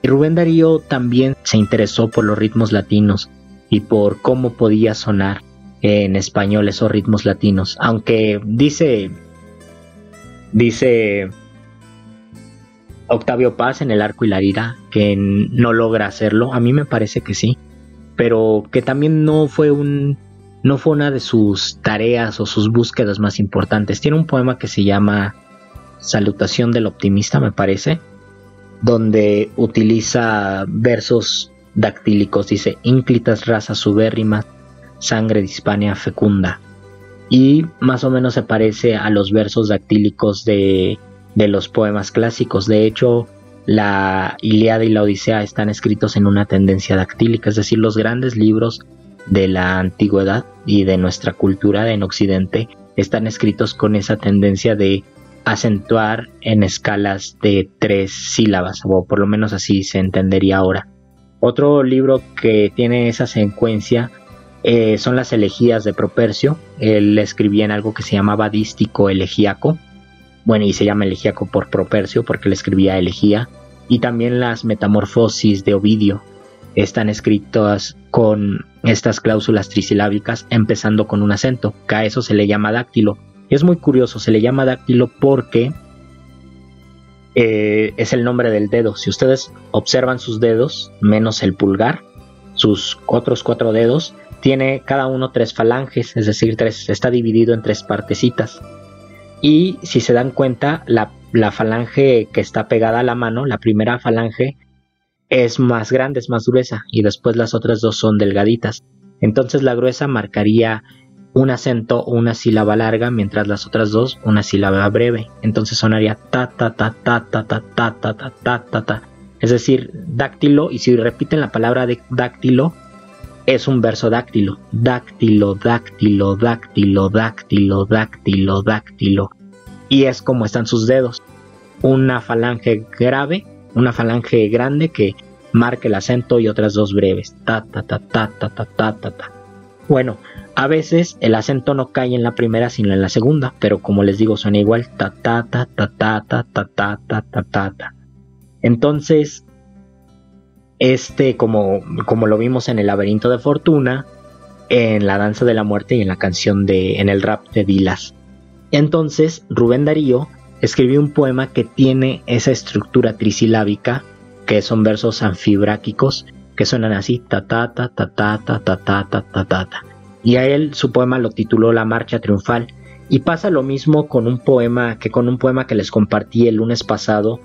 Y Rubén Darío también se interesó por los ritmos latinos y por cómo podía sonar en español esos ritmos latinos. Aunque dice, dice Octavio Paz en El Arco y la Lira que no logra hacerlo. A mí me parece que sí, pero que también no fue un no fue una de sus tareas o sus búsquedas más importantes. Tiene un poema que se llama Salutación del Optimista, me parece, donde utiliza versos dactílicos. Dice, ínclitas razas subérrimas, sangre de Hispania fecunda. Y más o menos se parece a los versos dactílicos de, de los poemas clásicos. De hecho, la Ilíada y la Odisea están escritos en una tendencia dactílica, es decir, los grandes libros de la antigüedad y de nuestra cultura en Occidente están escritos con esa tendencia de acentuar en escalas de tres sílabas, o por lo menos así se entendería ahora. Otro libro que tiene esa secuencia eh, son las elegías de Propercio. Él escribía en algo que se llamaba dístico elegíaco. Bueno, y se llama elegíaco por Propercio porque él escribía elegía. Y también las metamorfosis de Ovidio están escritas con estas cláusulas trisilábicas empezando con un acento, que a eso se le llama dáctilo. Es muy curioso, se le llama dáctilo porque eh, es el nombre del dedo. Si ustedes observan sus dedos, menos el pulgar, sus otros cuatro dedos, tiene cada uno tres falanges, es decir, tres, está dividido en tres partecitas. Y si se dan cuenta, la falange que está pegada a la mano, la primera falange, es más grande, es más gruesa y después las otras dos son delgaditas. Entonces la gruesa marcaría un acento o una sílaba larga, mientras las otras dos una sílaba breve. Entonces sonaría ta ta ta ta ta ta ta ta ta ta ta ta. Es decir, dáctilo y si repiten la palabra de dáctilo es un verso dáctilo. Dáctilo, dáctilo, dáctilo, dáctilo, dáctilo, dáctilo. Y es como están sus dedos. Una falange grave una falange grande que marque el acento y otras dos breves. Ta ta ta ta ta ta ta ta ta. Bueno, a veces el acento no cae en la primera sino en la segunda, pero como les digo suena igual ta ta ta ta ta ta ta ta ta ta ta. Entonces, este como como lo vimos en el laberinto de fortuna, en la danza de la muerte y en la canción de en el rap de Dilas. Entonces, Rubén Darío escribió un poema que tiene esa estructura trisilábica que son versos anfibráquicos que suenan así, ta ta ta ta ta ta ta ta ta ta ta. Y a él su poema lo tituló La Marcha Triunfal. Y pasa lo mismo con un poema que con un poema que les compartí el lunes pasado,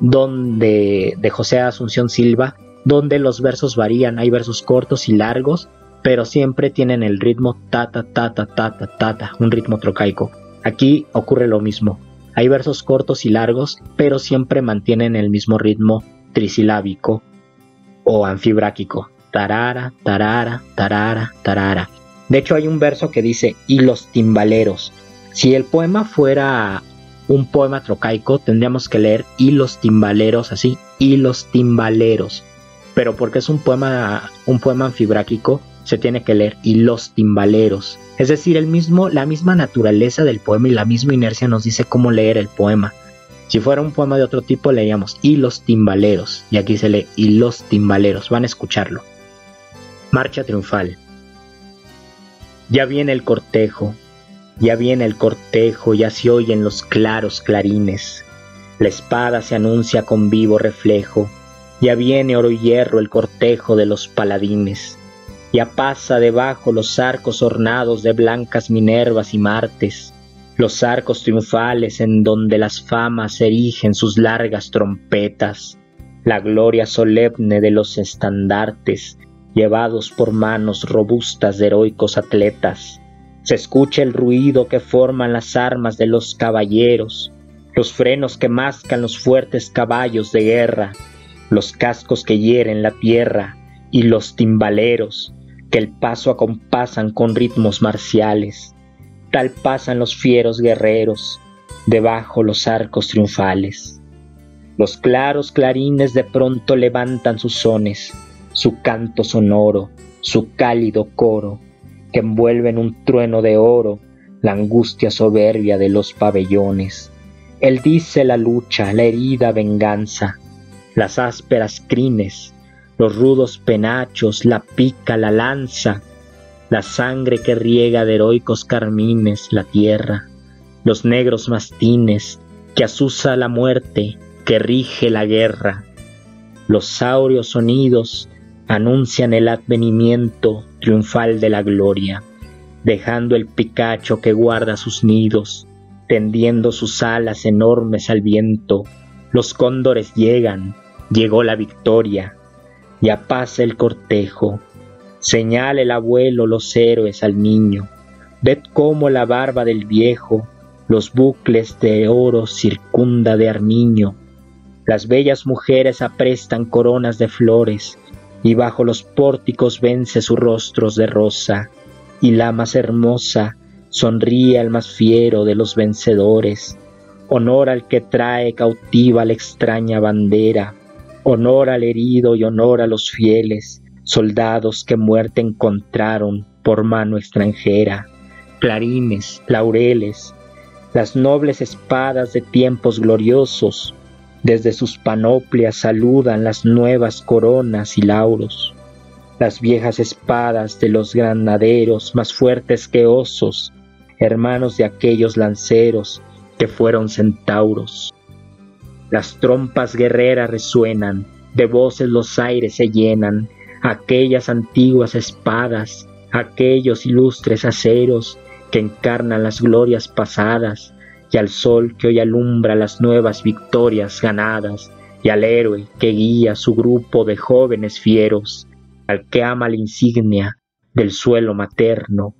donde de José Asunción Silva, donde los versos varían, hay versos cortos y largos, pero siempre tienen el ritmo ta ta ta ta ta ta ta, ta un ritmo trocaico. Aquí ocurre lo mismo. Hay versos cortos y largos, pero siempre mantienen el mismo ritmo trisilábico o anfibráquico. Tarara, tarara, tarara, tarara. De hecho hay un verso que dice y los timbaleros. Si el poema fuera un poema trocaico, tendríamos que leer y los timbaleros así, y los timbaleros. Pero porque es un poema un poema anfibráquico, se tiene que leer y los timbaleros. Es decir, el mismo la misma naturaleza del poema y la misma inercia nos dice cómo leer el poema. Si fuera un poema de otro tipo, leíamos y los timbaleros. Y aquí se lee y los timbaleros. Van a escucharlo. Marcha triunfal. Ya viene el cortejo, ya viene el cortejo, ya se oyen los claros clarines. La espada se anuncia con vivo reflejo. Ya viene oro y hierro el cortejo de los paladines. Ya pasa debajo los arcos ornados de blancas Minervas y Martes los arcos triunfales en donde las famas erigen sus largas trompetas, la gloria solemne de los estandartes llevados por manos robustas de heroicos atletas. Se escucha el ruido que forman las armas de los caballeros, los frenos que mascan los fuertes caballos de guerra, los cascos que hieren la tierra y los timbaleros que el paso acompasan con ritmos marciales tal pasan los fieros guerreros debajo los arcos triunfales. Los claros clarines de pronto levantan sus sones, su canto sonoro, su cálido coro, que envuelve en un trueno de oro la angustia soberbia de los pabellones. Él dice la lucha, la herida venganza, las ásperas crines, los rudos penachos, la pica, la lanza, la sangre que riega de heroicos carmines la tierra, los negros mastines que asusa la muerte, que rige la guerra. Los saurios sonidos anuncian el advenimiento triunfal de la gloria, dejando el picacho que guarda sus nidos, tendiendo sus alas enormes al viento. Los cóndores llegan, llegó la victoria, ya pasa el cortejo, Señala el abuelo los héroes al niño. Ved cómo la barba del viejo los bucles de oro circunda de armiño. Las bellas mujeres aprestan coronas de flores, y bajo los pórticos vence sus rostros de rosa, y la más hermosa sonríe al más fiero de los vencedores. Honor al que trae cautiva la extraña bandera, honor al herido y honor a los fieles, soldados que muerte encontraron por mano extranjera, clarines, laureles, las nobles espadas de tiempos gloriosos, desde sus panoplias saludan las nuevas coronas y lauros, las viejas espadas de los granaderos más fuertes que osos, hermanos de aquellos lanceros que fueron centauros. Las trompas guerreras resuenan, de voces los aires se llenan, aquellas antiguas espadas, aquellos ilustres aceros que encarnan las glorias pasadas, y al sol que hoy alumbra las nuevas victorias ganadas, y al héroe que guía su grupo de jóvenes fieros, al que ama la insignia del suelo materno,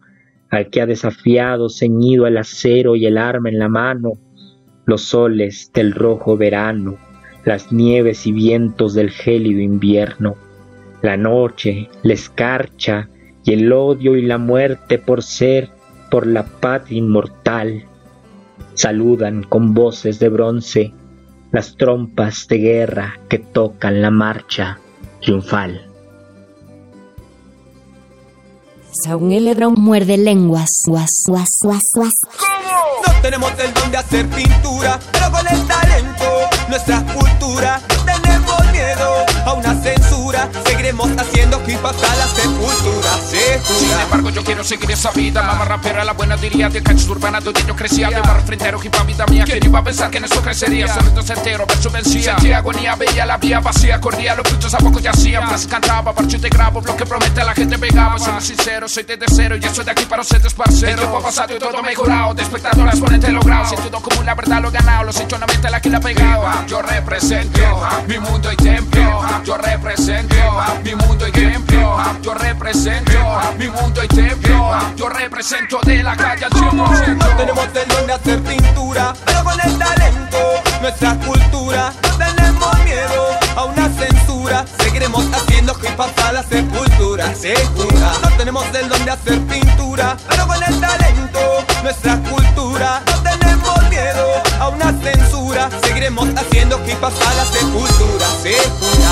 al que ha desafiado ceñido el acero y el arma en la mano, los soles del rojo verano, las nieves y vientos del gélido invierno, la noche, la escarcha y el odio y la muerte por ser por la patria inmortal. Saludan con voces de bronce las trompas de guerra que tocan la marcha triunfal. Saúl muerde lenguas. No tenemos el don de hacer pintura, pero con el talento, nuestra cultura, tenemos miedo a una censura. Seguiremos haciendo hip hop hasta la sepultura. Se Sin embargo, yo quiero seguir esa vida. Mamá rapera, la buena diría de canchas urbana donde yo crecía. De barrio frentero, hip hop, vida mía. ¿Quién iba a pensar que en eso crecería? Sonido certero, verso vencía. Sentía agonía, veía la vía vacía. Corría, los frutos a poco ya hacían. Más cantaba, parche te grabo. Lo que promete a la gente pegaba. Soy sincero, soy desde cero. Y eso de aquí para ustedes, parceros. El tiempo ha pasado y todo mejorado. De espectadoras con el logrado. Si todo como la verdad lo he ganado. Los hechos no mente la que la pegado. Yo represento mi mundo y templo. Yo represento mi mundo y templo. Yo represento mi mundo y templo. Yo represento de la calle al 100%. No tenemos de hacer pintura, pero con el talento, nuestra cultura. No tenemos miedo a una censura. Seguiremos haciendo hip hasta la sepultura. Segura. No tenemos de hacer pintura, pero con el talento, nuestra cultura. No tenemos miedo a una censura. Seguiremos haciendo hip hasta la sepultura.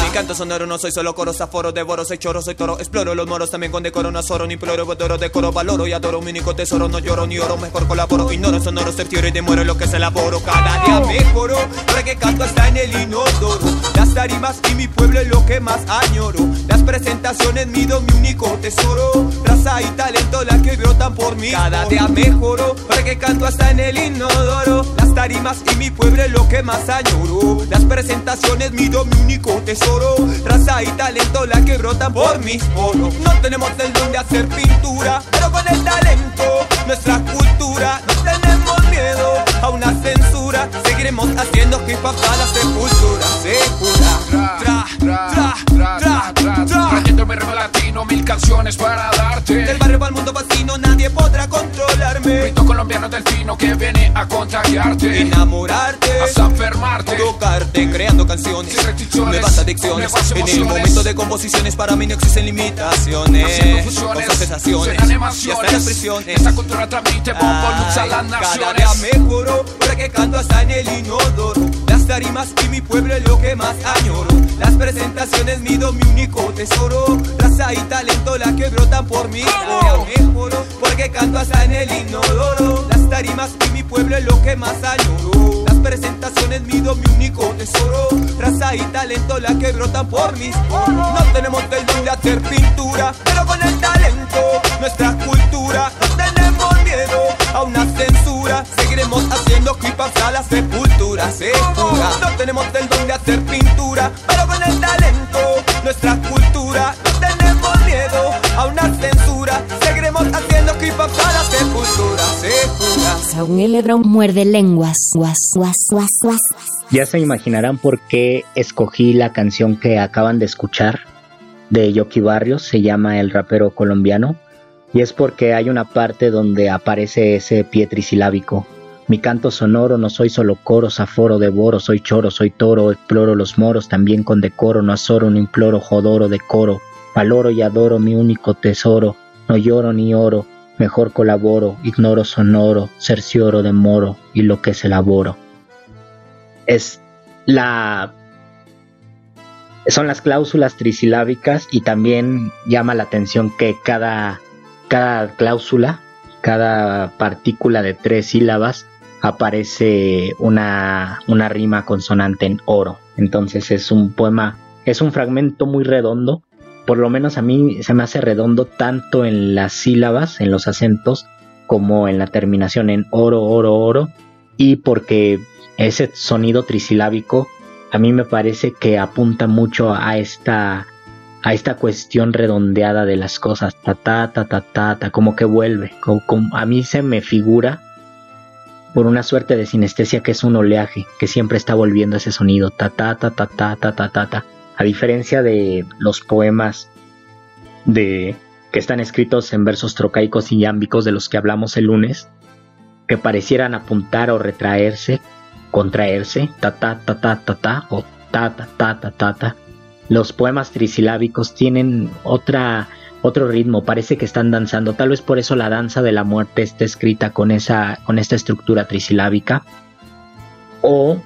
Mi canto sonoro no soy solo coro, zaforo, devoro, soy choro, soy toro. Exploro los moros también con decoro, no azoro, ni ploro, botoro, decoro, valoro y adoro. Mi único tesoro, no lloro ni oro, mejor colaboro. Ignoro sonoro, septioro y demuero lo que se elaboro. Cada día mejoro, que canto hasta en el inodoro. Las tarimas y mi pueblo es lo que más añoro. Las presentaciones mido mi único tesoro. Raza y talento la que brotan por mí. Cada día mejoro, que canto hasta en el inodoro. Las tarimas y mi pueblo es lo que más añoro. Las presentaciones mido mi único tesoro. Raza y talento la que brotan por mis poros. No tenemos el don de hacer pintura, pero con el talento, nuestra cultura. No tenemos miedo a una censura. Seguiremos haciendo hip hop hasta la sepultura. Segura. Tra, tra, tra, tra, tra, tra. Trayendo mi ritmo latino, mil canciones para darte. Del barrio al mundo vacino nadie podrá controlarme. Rito colombiano delfino que viene a contagiarte. Enamorarte, Hasta enfermarte. tocarte, creando canciones, nuevas adicciones. nuevas En el momento de composiciones para mí no existen limitaciones. Fusiones, Con sensaciones y hasta las prisiones. Esta cultura transmite bombo, luz a las Ay, Cada día mejoro, ahora que canto hasta en el inodoro. Las tarimas y mi pueblo es lo que más añoro. Las presentaciones mido mi único tesoro. Raza y talento la que brotan por mí. Mejoro, porque canto hasta en el inodoro. Las tarimas y mi pueblo es lo que más añoro. Las presentaciones mido mi único tesoro. Raza y talento la que brotan por poros. No tenemos el don de hacer pintura, pero con el talento, nuestra cultura. Censura. Seguiremos haciendo hip hop hasta la sepultura. Segura. No tenemos el don de hacer pintura, pero con el talento, nuestra cultura. No tenemos miedo a una censura. Seguiremos haciendo hip hop hasta la sepultura. Segura. Saúl L. Brown muerde lenguas. Guas, guas, guas, guas. Ya se imaginarán por qué escogí la canción que acaban de escuchar de Yoki Barrios, se llama El rapero colombiano, y es porque hay una parte donde aparece ese pie trisilábico. Mi canto sonoro no soy solo coro, zaforo, devoro, soy choro, soy toro, exploro los moros también con decoro, no azoro, no imploro, jodoro, decoro, valoro y adoro mi único tesoro, no lloro ni oro, mejor colaboro, ignoro sonoro, cercioro de moro y lo que es elaboro es la son las cláusulas trisilábicas y también llama la atención que cada cada cláusula, cada partícula de tres sílabas aparece una una rima consonante en oro. Entonces es un poema, es un fragmento muy redondo, por lo menos a mí se me hace redondo tanto en las sílabas, en los acentos, como en la terminación en oro, oro, oro, y porque ese sonido trisilábico a mí me parece que apunta mucho a esta a esta cuestión redondeada de las cosas ta ta como que vuelve como, como- a mí se me figura por una suerte de sinestesia que es un oleaje que siempre está volviendo ese sonido ta ta ta ta ta ta ta ta, a diferencia de los poemas de que están escritos en versos trocaicos y yámbicos de los que hablamos el lunes que parecieran apuntar o retraerse contraerse, ta ta o ta ta ta ta ta ta. Los poemas trisilábicos tienen otra otro ritmo, parece que están danzando, tal vez por eso la danza de la muerte está escrita con esa con esta estructura trisilábica o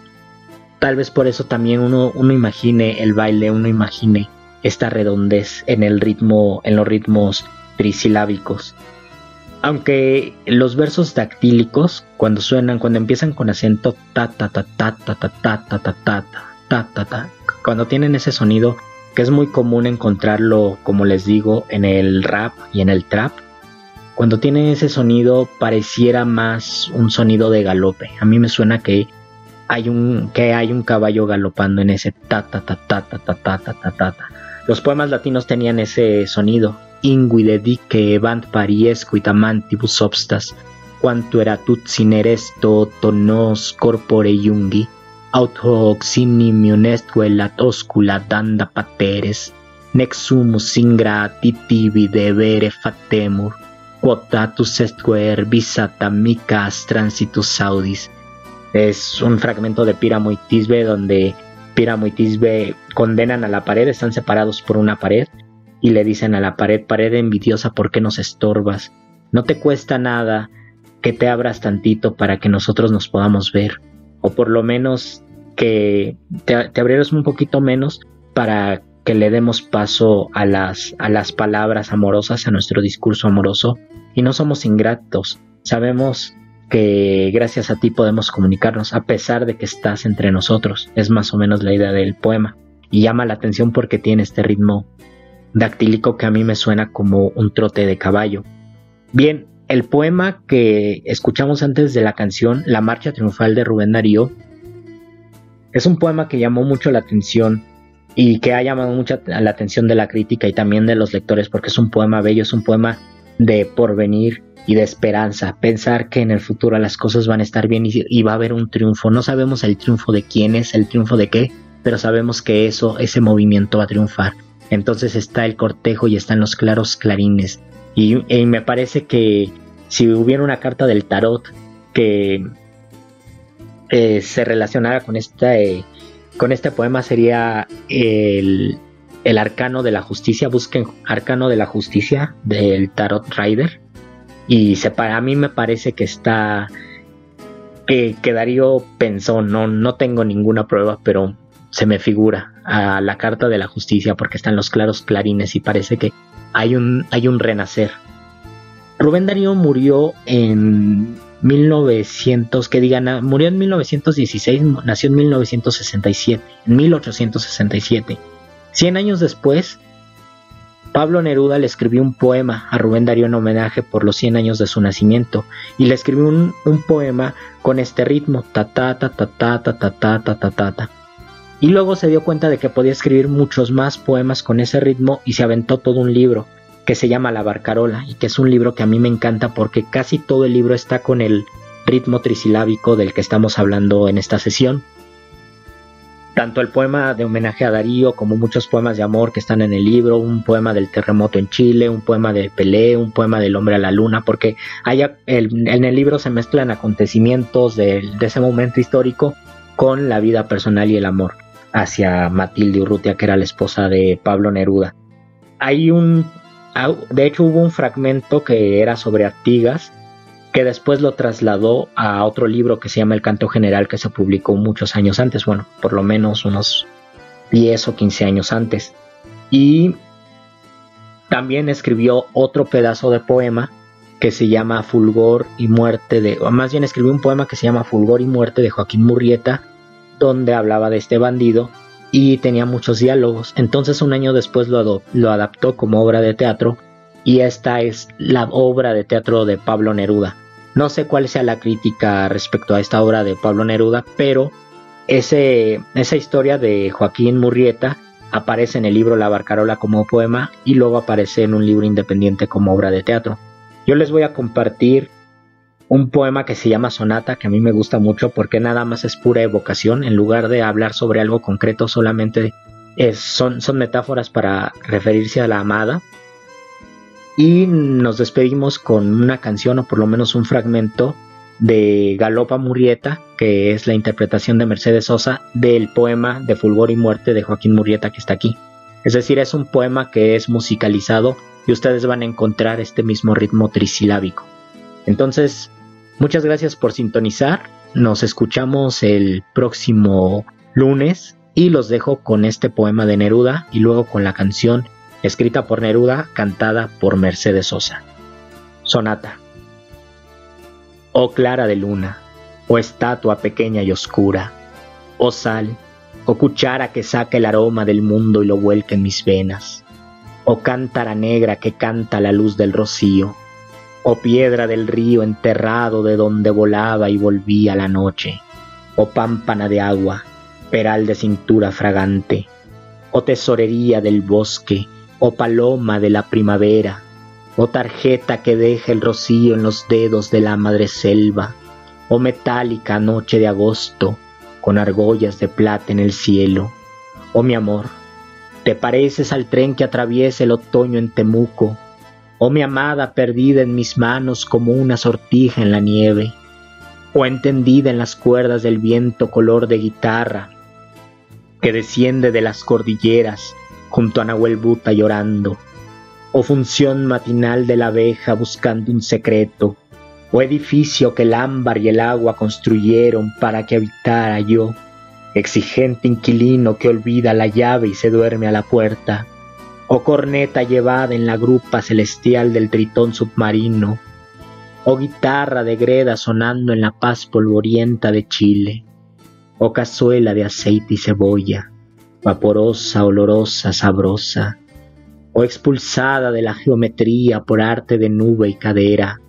tal vez por eso también uno uno imagine el baile, uno imagine esta redondez en el ritmo en los ritmos trisilábicos. Aunque los versos dactílicos, cuando suenan, cuando empiezan con acento ta ta ta ta ta ta ta ta ta ta ta ta cuando tienen ese sonido, que es muy común encontrarlo, como les digo, en el rap y en el trap. Cuando tiene ese sonido pareciera más un sonido de galope. A mí me suena que hay un que hay un caballo galopando en ese ta ta ta ta ta ta. Los poemas latinos tenían ese sonido. Ingui dedique evant pariesco tamantibus obstas, quanto eratut sineresto tonos corpore iungi, aut hoc sinim lat oscula danda pateres, nexumus ingratitivi debere fatemur, quotatus estquer visata micas transitus audis, es un fragmento de Píramo y Tisbe donde Píramo y Tisbe condenan a la pared, están separados por una pared y le dicen a la pared, pared envidiosa, ¿por qué nos estorbas? No te cuesta nada que te abras tantito para que nosotros nos podamos ver, o por lo menos que te, te abrieras un poquito menos para que le demos paso a las, a las palabras amorosas, a nuestro discurso amoroso, y no somos ingratos, sabemos que gracias a ti podemos comunicarnos a pesar de que estás entre nosotros. Es más o menos la idea del poema. Y llama la atención porque tiene este ritmo dactílico que a mí me suena como un trote de caballo. Bien, el poema que escuchamos antes de la canción, La Marcha Triunfal de Rubén Darío, es un poema que llamó mucho la atención y que ha llamado mucho la atención de la crítica y también de los lectores porque es un poema bello, es un poema de porvenir y de esperanza, pensar que en el futuro las cosas van a estar bien y, va a haber un triunfo. No sabemos el triunfo de quién es, el triunfo de qué, pero sabemos que eso, ese movimiento va a triunfar. Entonces está el cortejo y están los claros clarines. Y, me parece que si hubiera una carta del tarot que eh, se relacionara con este, con este poema sería el, el arcano de la justicia. Busquen arcano de la justicia del tarot rider y a mí me parece que está que, Darío pensó, no, no tengo ninguna prueba, pero se me figura a la carta de la justicia porque están los claros clarines y parece que hay un, hay un renacer. Rubén Darío murió en 1900, que digan, murió en 1916, nació en 1967, en 1867. Cien años después, Pablo Neruda le escribió un poema a Rubén Darío en homenaje por los 100 años de su nacimiento y le escribió un, poema con este ritmo ta ta ta ta ta ta ta ta ta ta ta ta y luego se dio cuenta de que podía escribir muchos más poemas con ese ritmo y se aventó todo un libro que se llama La Barcarola y que es un libro que a mí me encanta porque casi todo el libro está con el ritmo trisilábico del que estamos hablando en esta sesión. Tanto el poema de homenaje a Darío como muchos poemas de amor que están en el libro, un poema del terremoto en Chile, un poema de Pelé, un poema del hombre a la luna, porque en el libro se mezclan acontecimientos de, ese momento histórico con la vida personal y el amor hacia Matilde Urrutia, que era la esposa de Pablo Neruda. Hay un, de hecho hubo un fragmento que era sobre Artigas, que después lo trasladó a otro libro que se llama El Canto General, que se publicó muchos años antes, bueno, por lo menos unos 10 o 15 años antes. Y también escribió otro pedazo de poema que se llama Fulgor y Muerte de, o más bien escribió un poema que se llama Fulgor y Muerte de Joaquín Murrieta, donde hablaba de este bandido y tenía muchos diálogos. Entonces un año después lo, adaptó como obra de teatro y esta es la obra de teatro de Pablo Neruda. No sé cuál sea la crítica respecto a esta obra de Pablo Neruda, pero esa historia de Joaquín Murrieta aparece en el libro La Barcarola como poema y luego aparece en un libro independiente como obra de teatro. Yo les voy a compartir un poema que se llama Sonata, que a mí me gusta mucho porque nada más es pura evocación, en lugar de hablar sobre algo concreto, solamente son, son metáforas para referirse a la amada y nos despedimos con una canción o por lo menos un fragmento de Galopa Murrieta, que es la interpretación de Mercedes Sosa del poema de Fulgor y Muerte de Joaquín Murrieta que está aquí. Es decir, es un poema que es musicalizado y ustedes van a encontrar este mismo ritmo trisilábico. Entonces, muchas gracias por sintonizar. Nos escuchamos el próximo lunes y los dejo con este poema de Neruda y luego con la canción escrita por Neruda, cantada por Mercedes Sosa. Sonata. Oh clara de luna, oh estatua pequeña y oscura, oh sal, o cuchara que saca el aroma del mundo y lo vuelca en mis venas, o cántara negra que canta la luz del rocío, o piedra del río enterrado de donde volaba y volvía la noche, o pámpana de agua, peral de cintura fragante, o tesorería del bosque, o paloma de la primavera, o tarjeta que deja el rocío en los dedos de la madre selva, o metálica noche de agosto, con argollas de plata en el cielo. Oh mi amor, te pareces al tren que atraviesa el otoño en Temuco, oh mi amada perdida en mis manos como una sortija en la nieve, o entendida en las cuerdas del viento color de guitarra, que desciende de las cordilleras junto a Nahuel Buta llorando, o función matinal de la abeja buscando un secreto, o edificio que el ámbar y el agua construyeron para que habitara yo, exigente inquilino que olvida la llave y se duerme a la puerta, o corneta llevada en la grupa celestial del tritón submarino, o guitarra de greda sonando en la paz polvorienta de Chile, o cazuela de aceite y cebolla, vaporosa, olorosa, sabrosa, o expulsada de la geometría por arte de nube y cadera,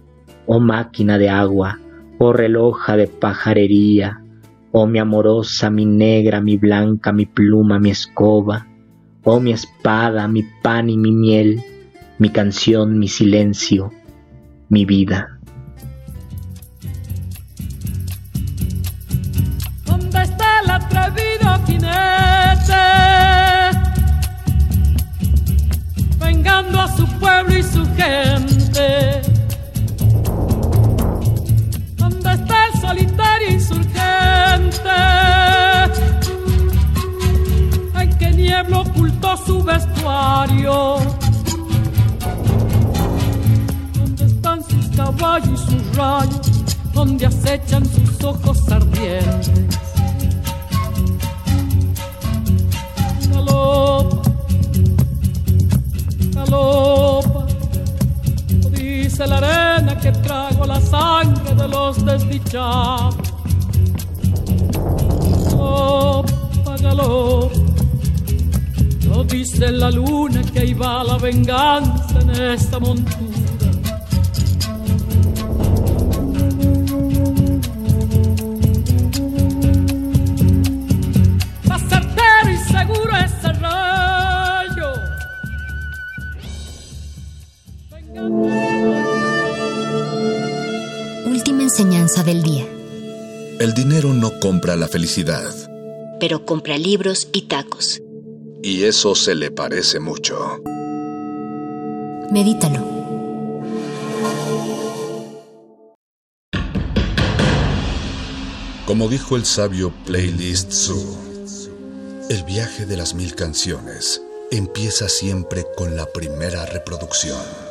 oh máquina de agua, oh reloja de pajarería, oh mi amorosa, mi negra, mi blanca, mi pluma, mi escoba, oh mi espada, mi pan y mi miel, mi canción, mi silencio, mi vida. ¿Dónde está el atrevido jinete? Vengando a su pueblo y su gente vestuario. ¿Dónde están sus caballos y sus rayos? ¿Dónde acechan sus ojos ardientes? Galopa, galopa dice la arena que trago la sangre de los desdichados. Oh, págalo. No dice la luna que ahí va la venganza en esta montura. enseñanza del día. El dinero no compra la felicidad. Pero compra libros y tacos. Y eso se le parece mucho. Medítalo. Como dijo el sabio Playlist Zoo, el viaje de las mil canciones empieza siempre con la primera reproducción.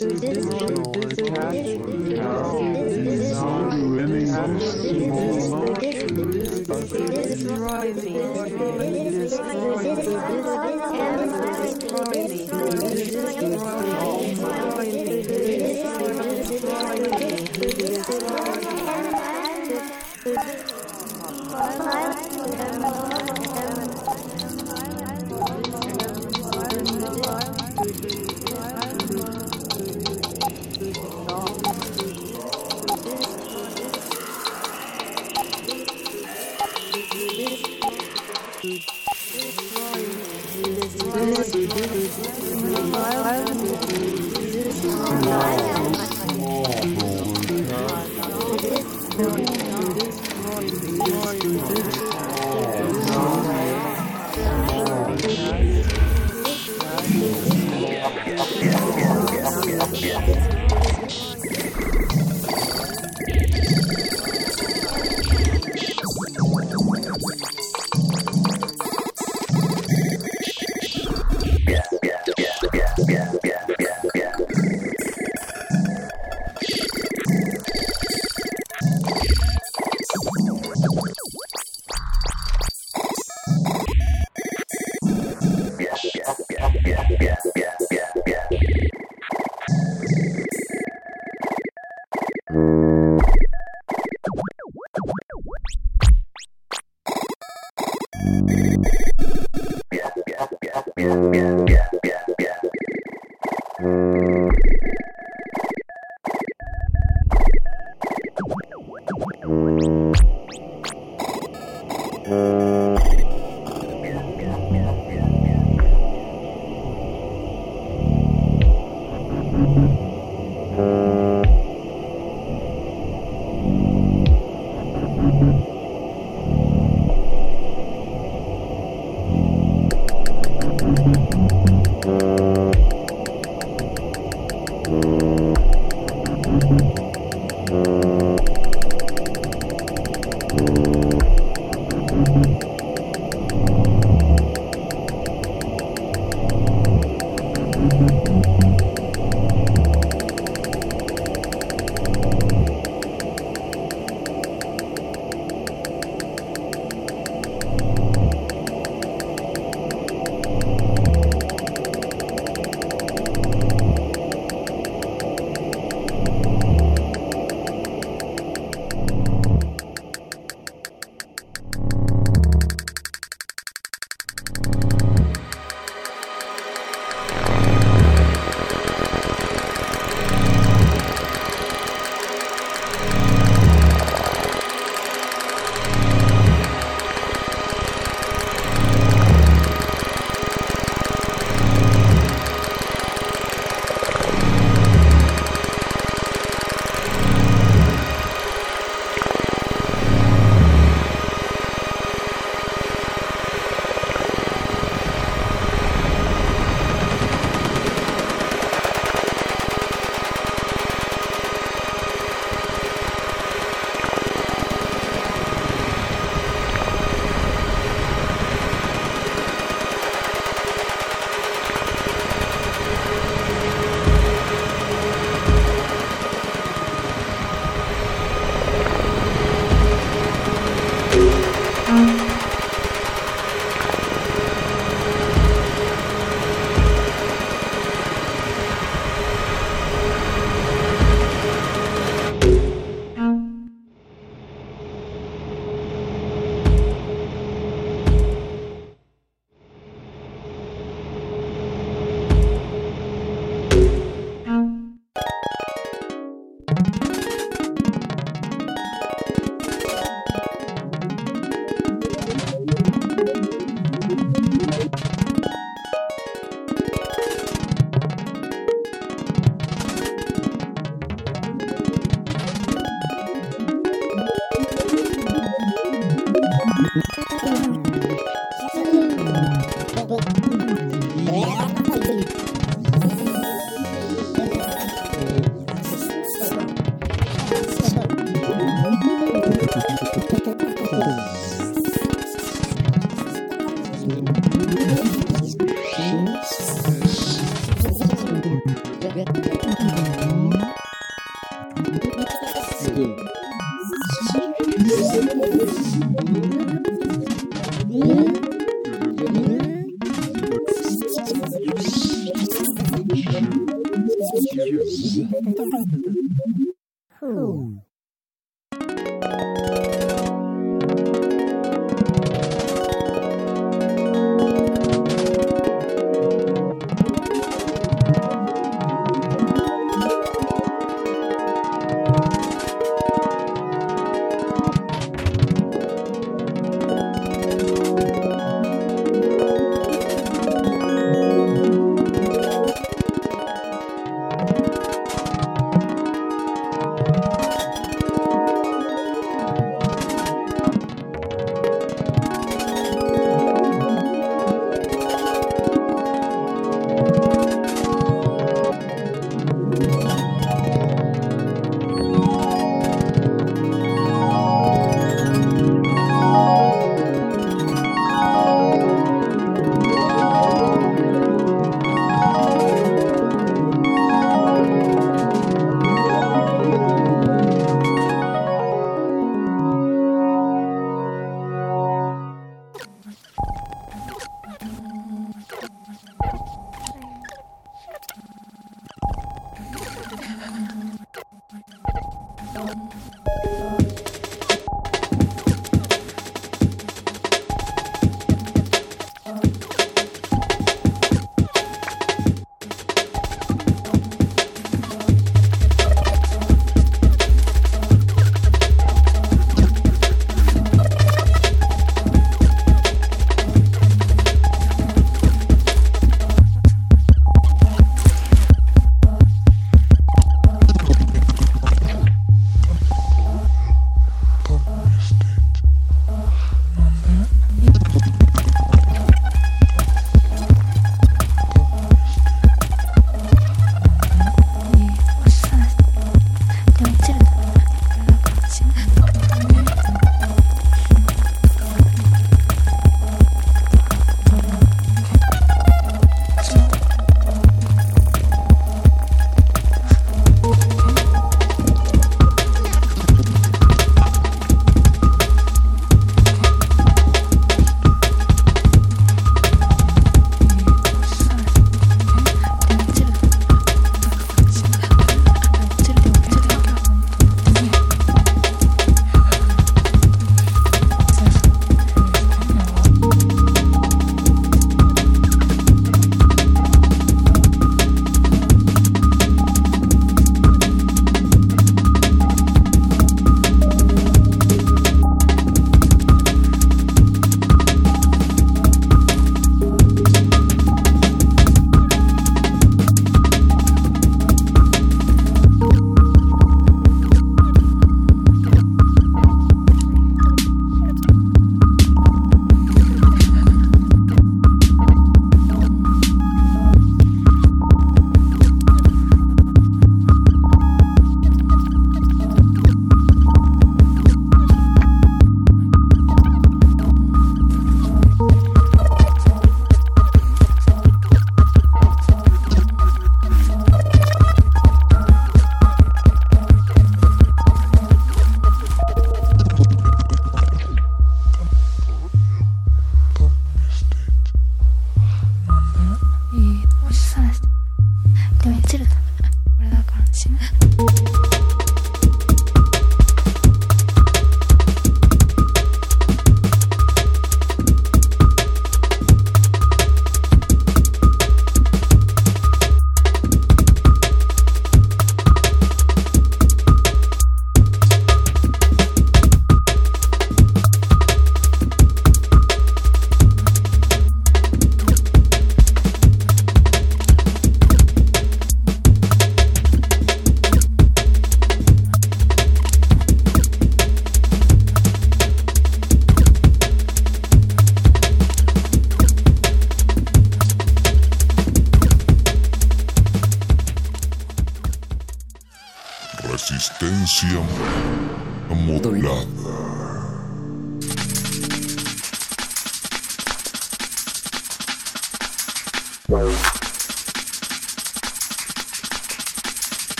yeah, yeah. 20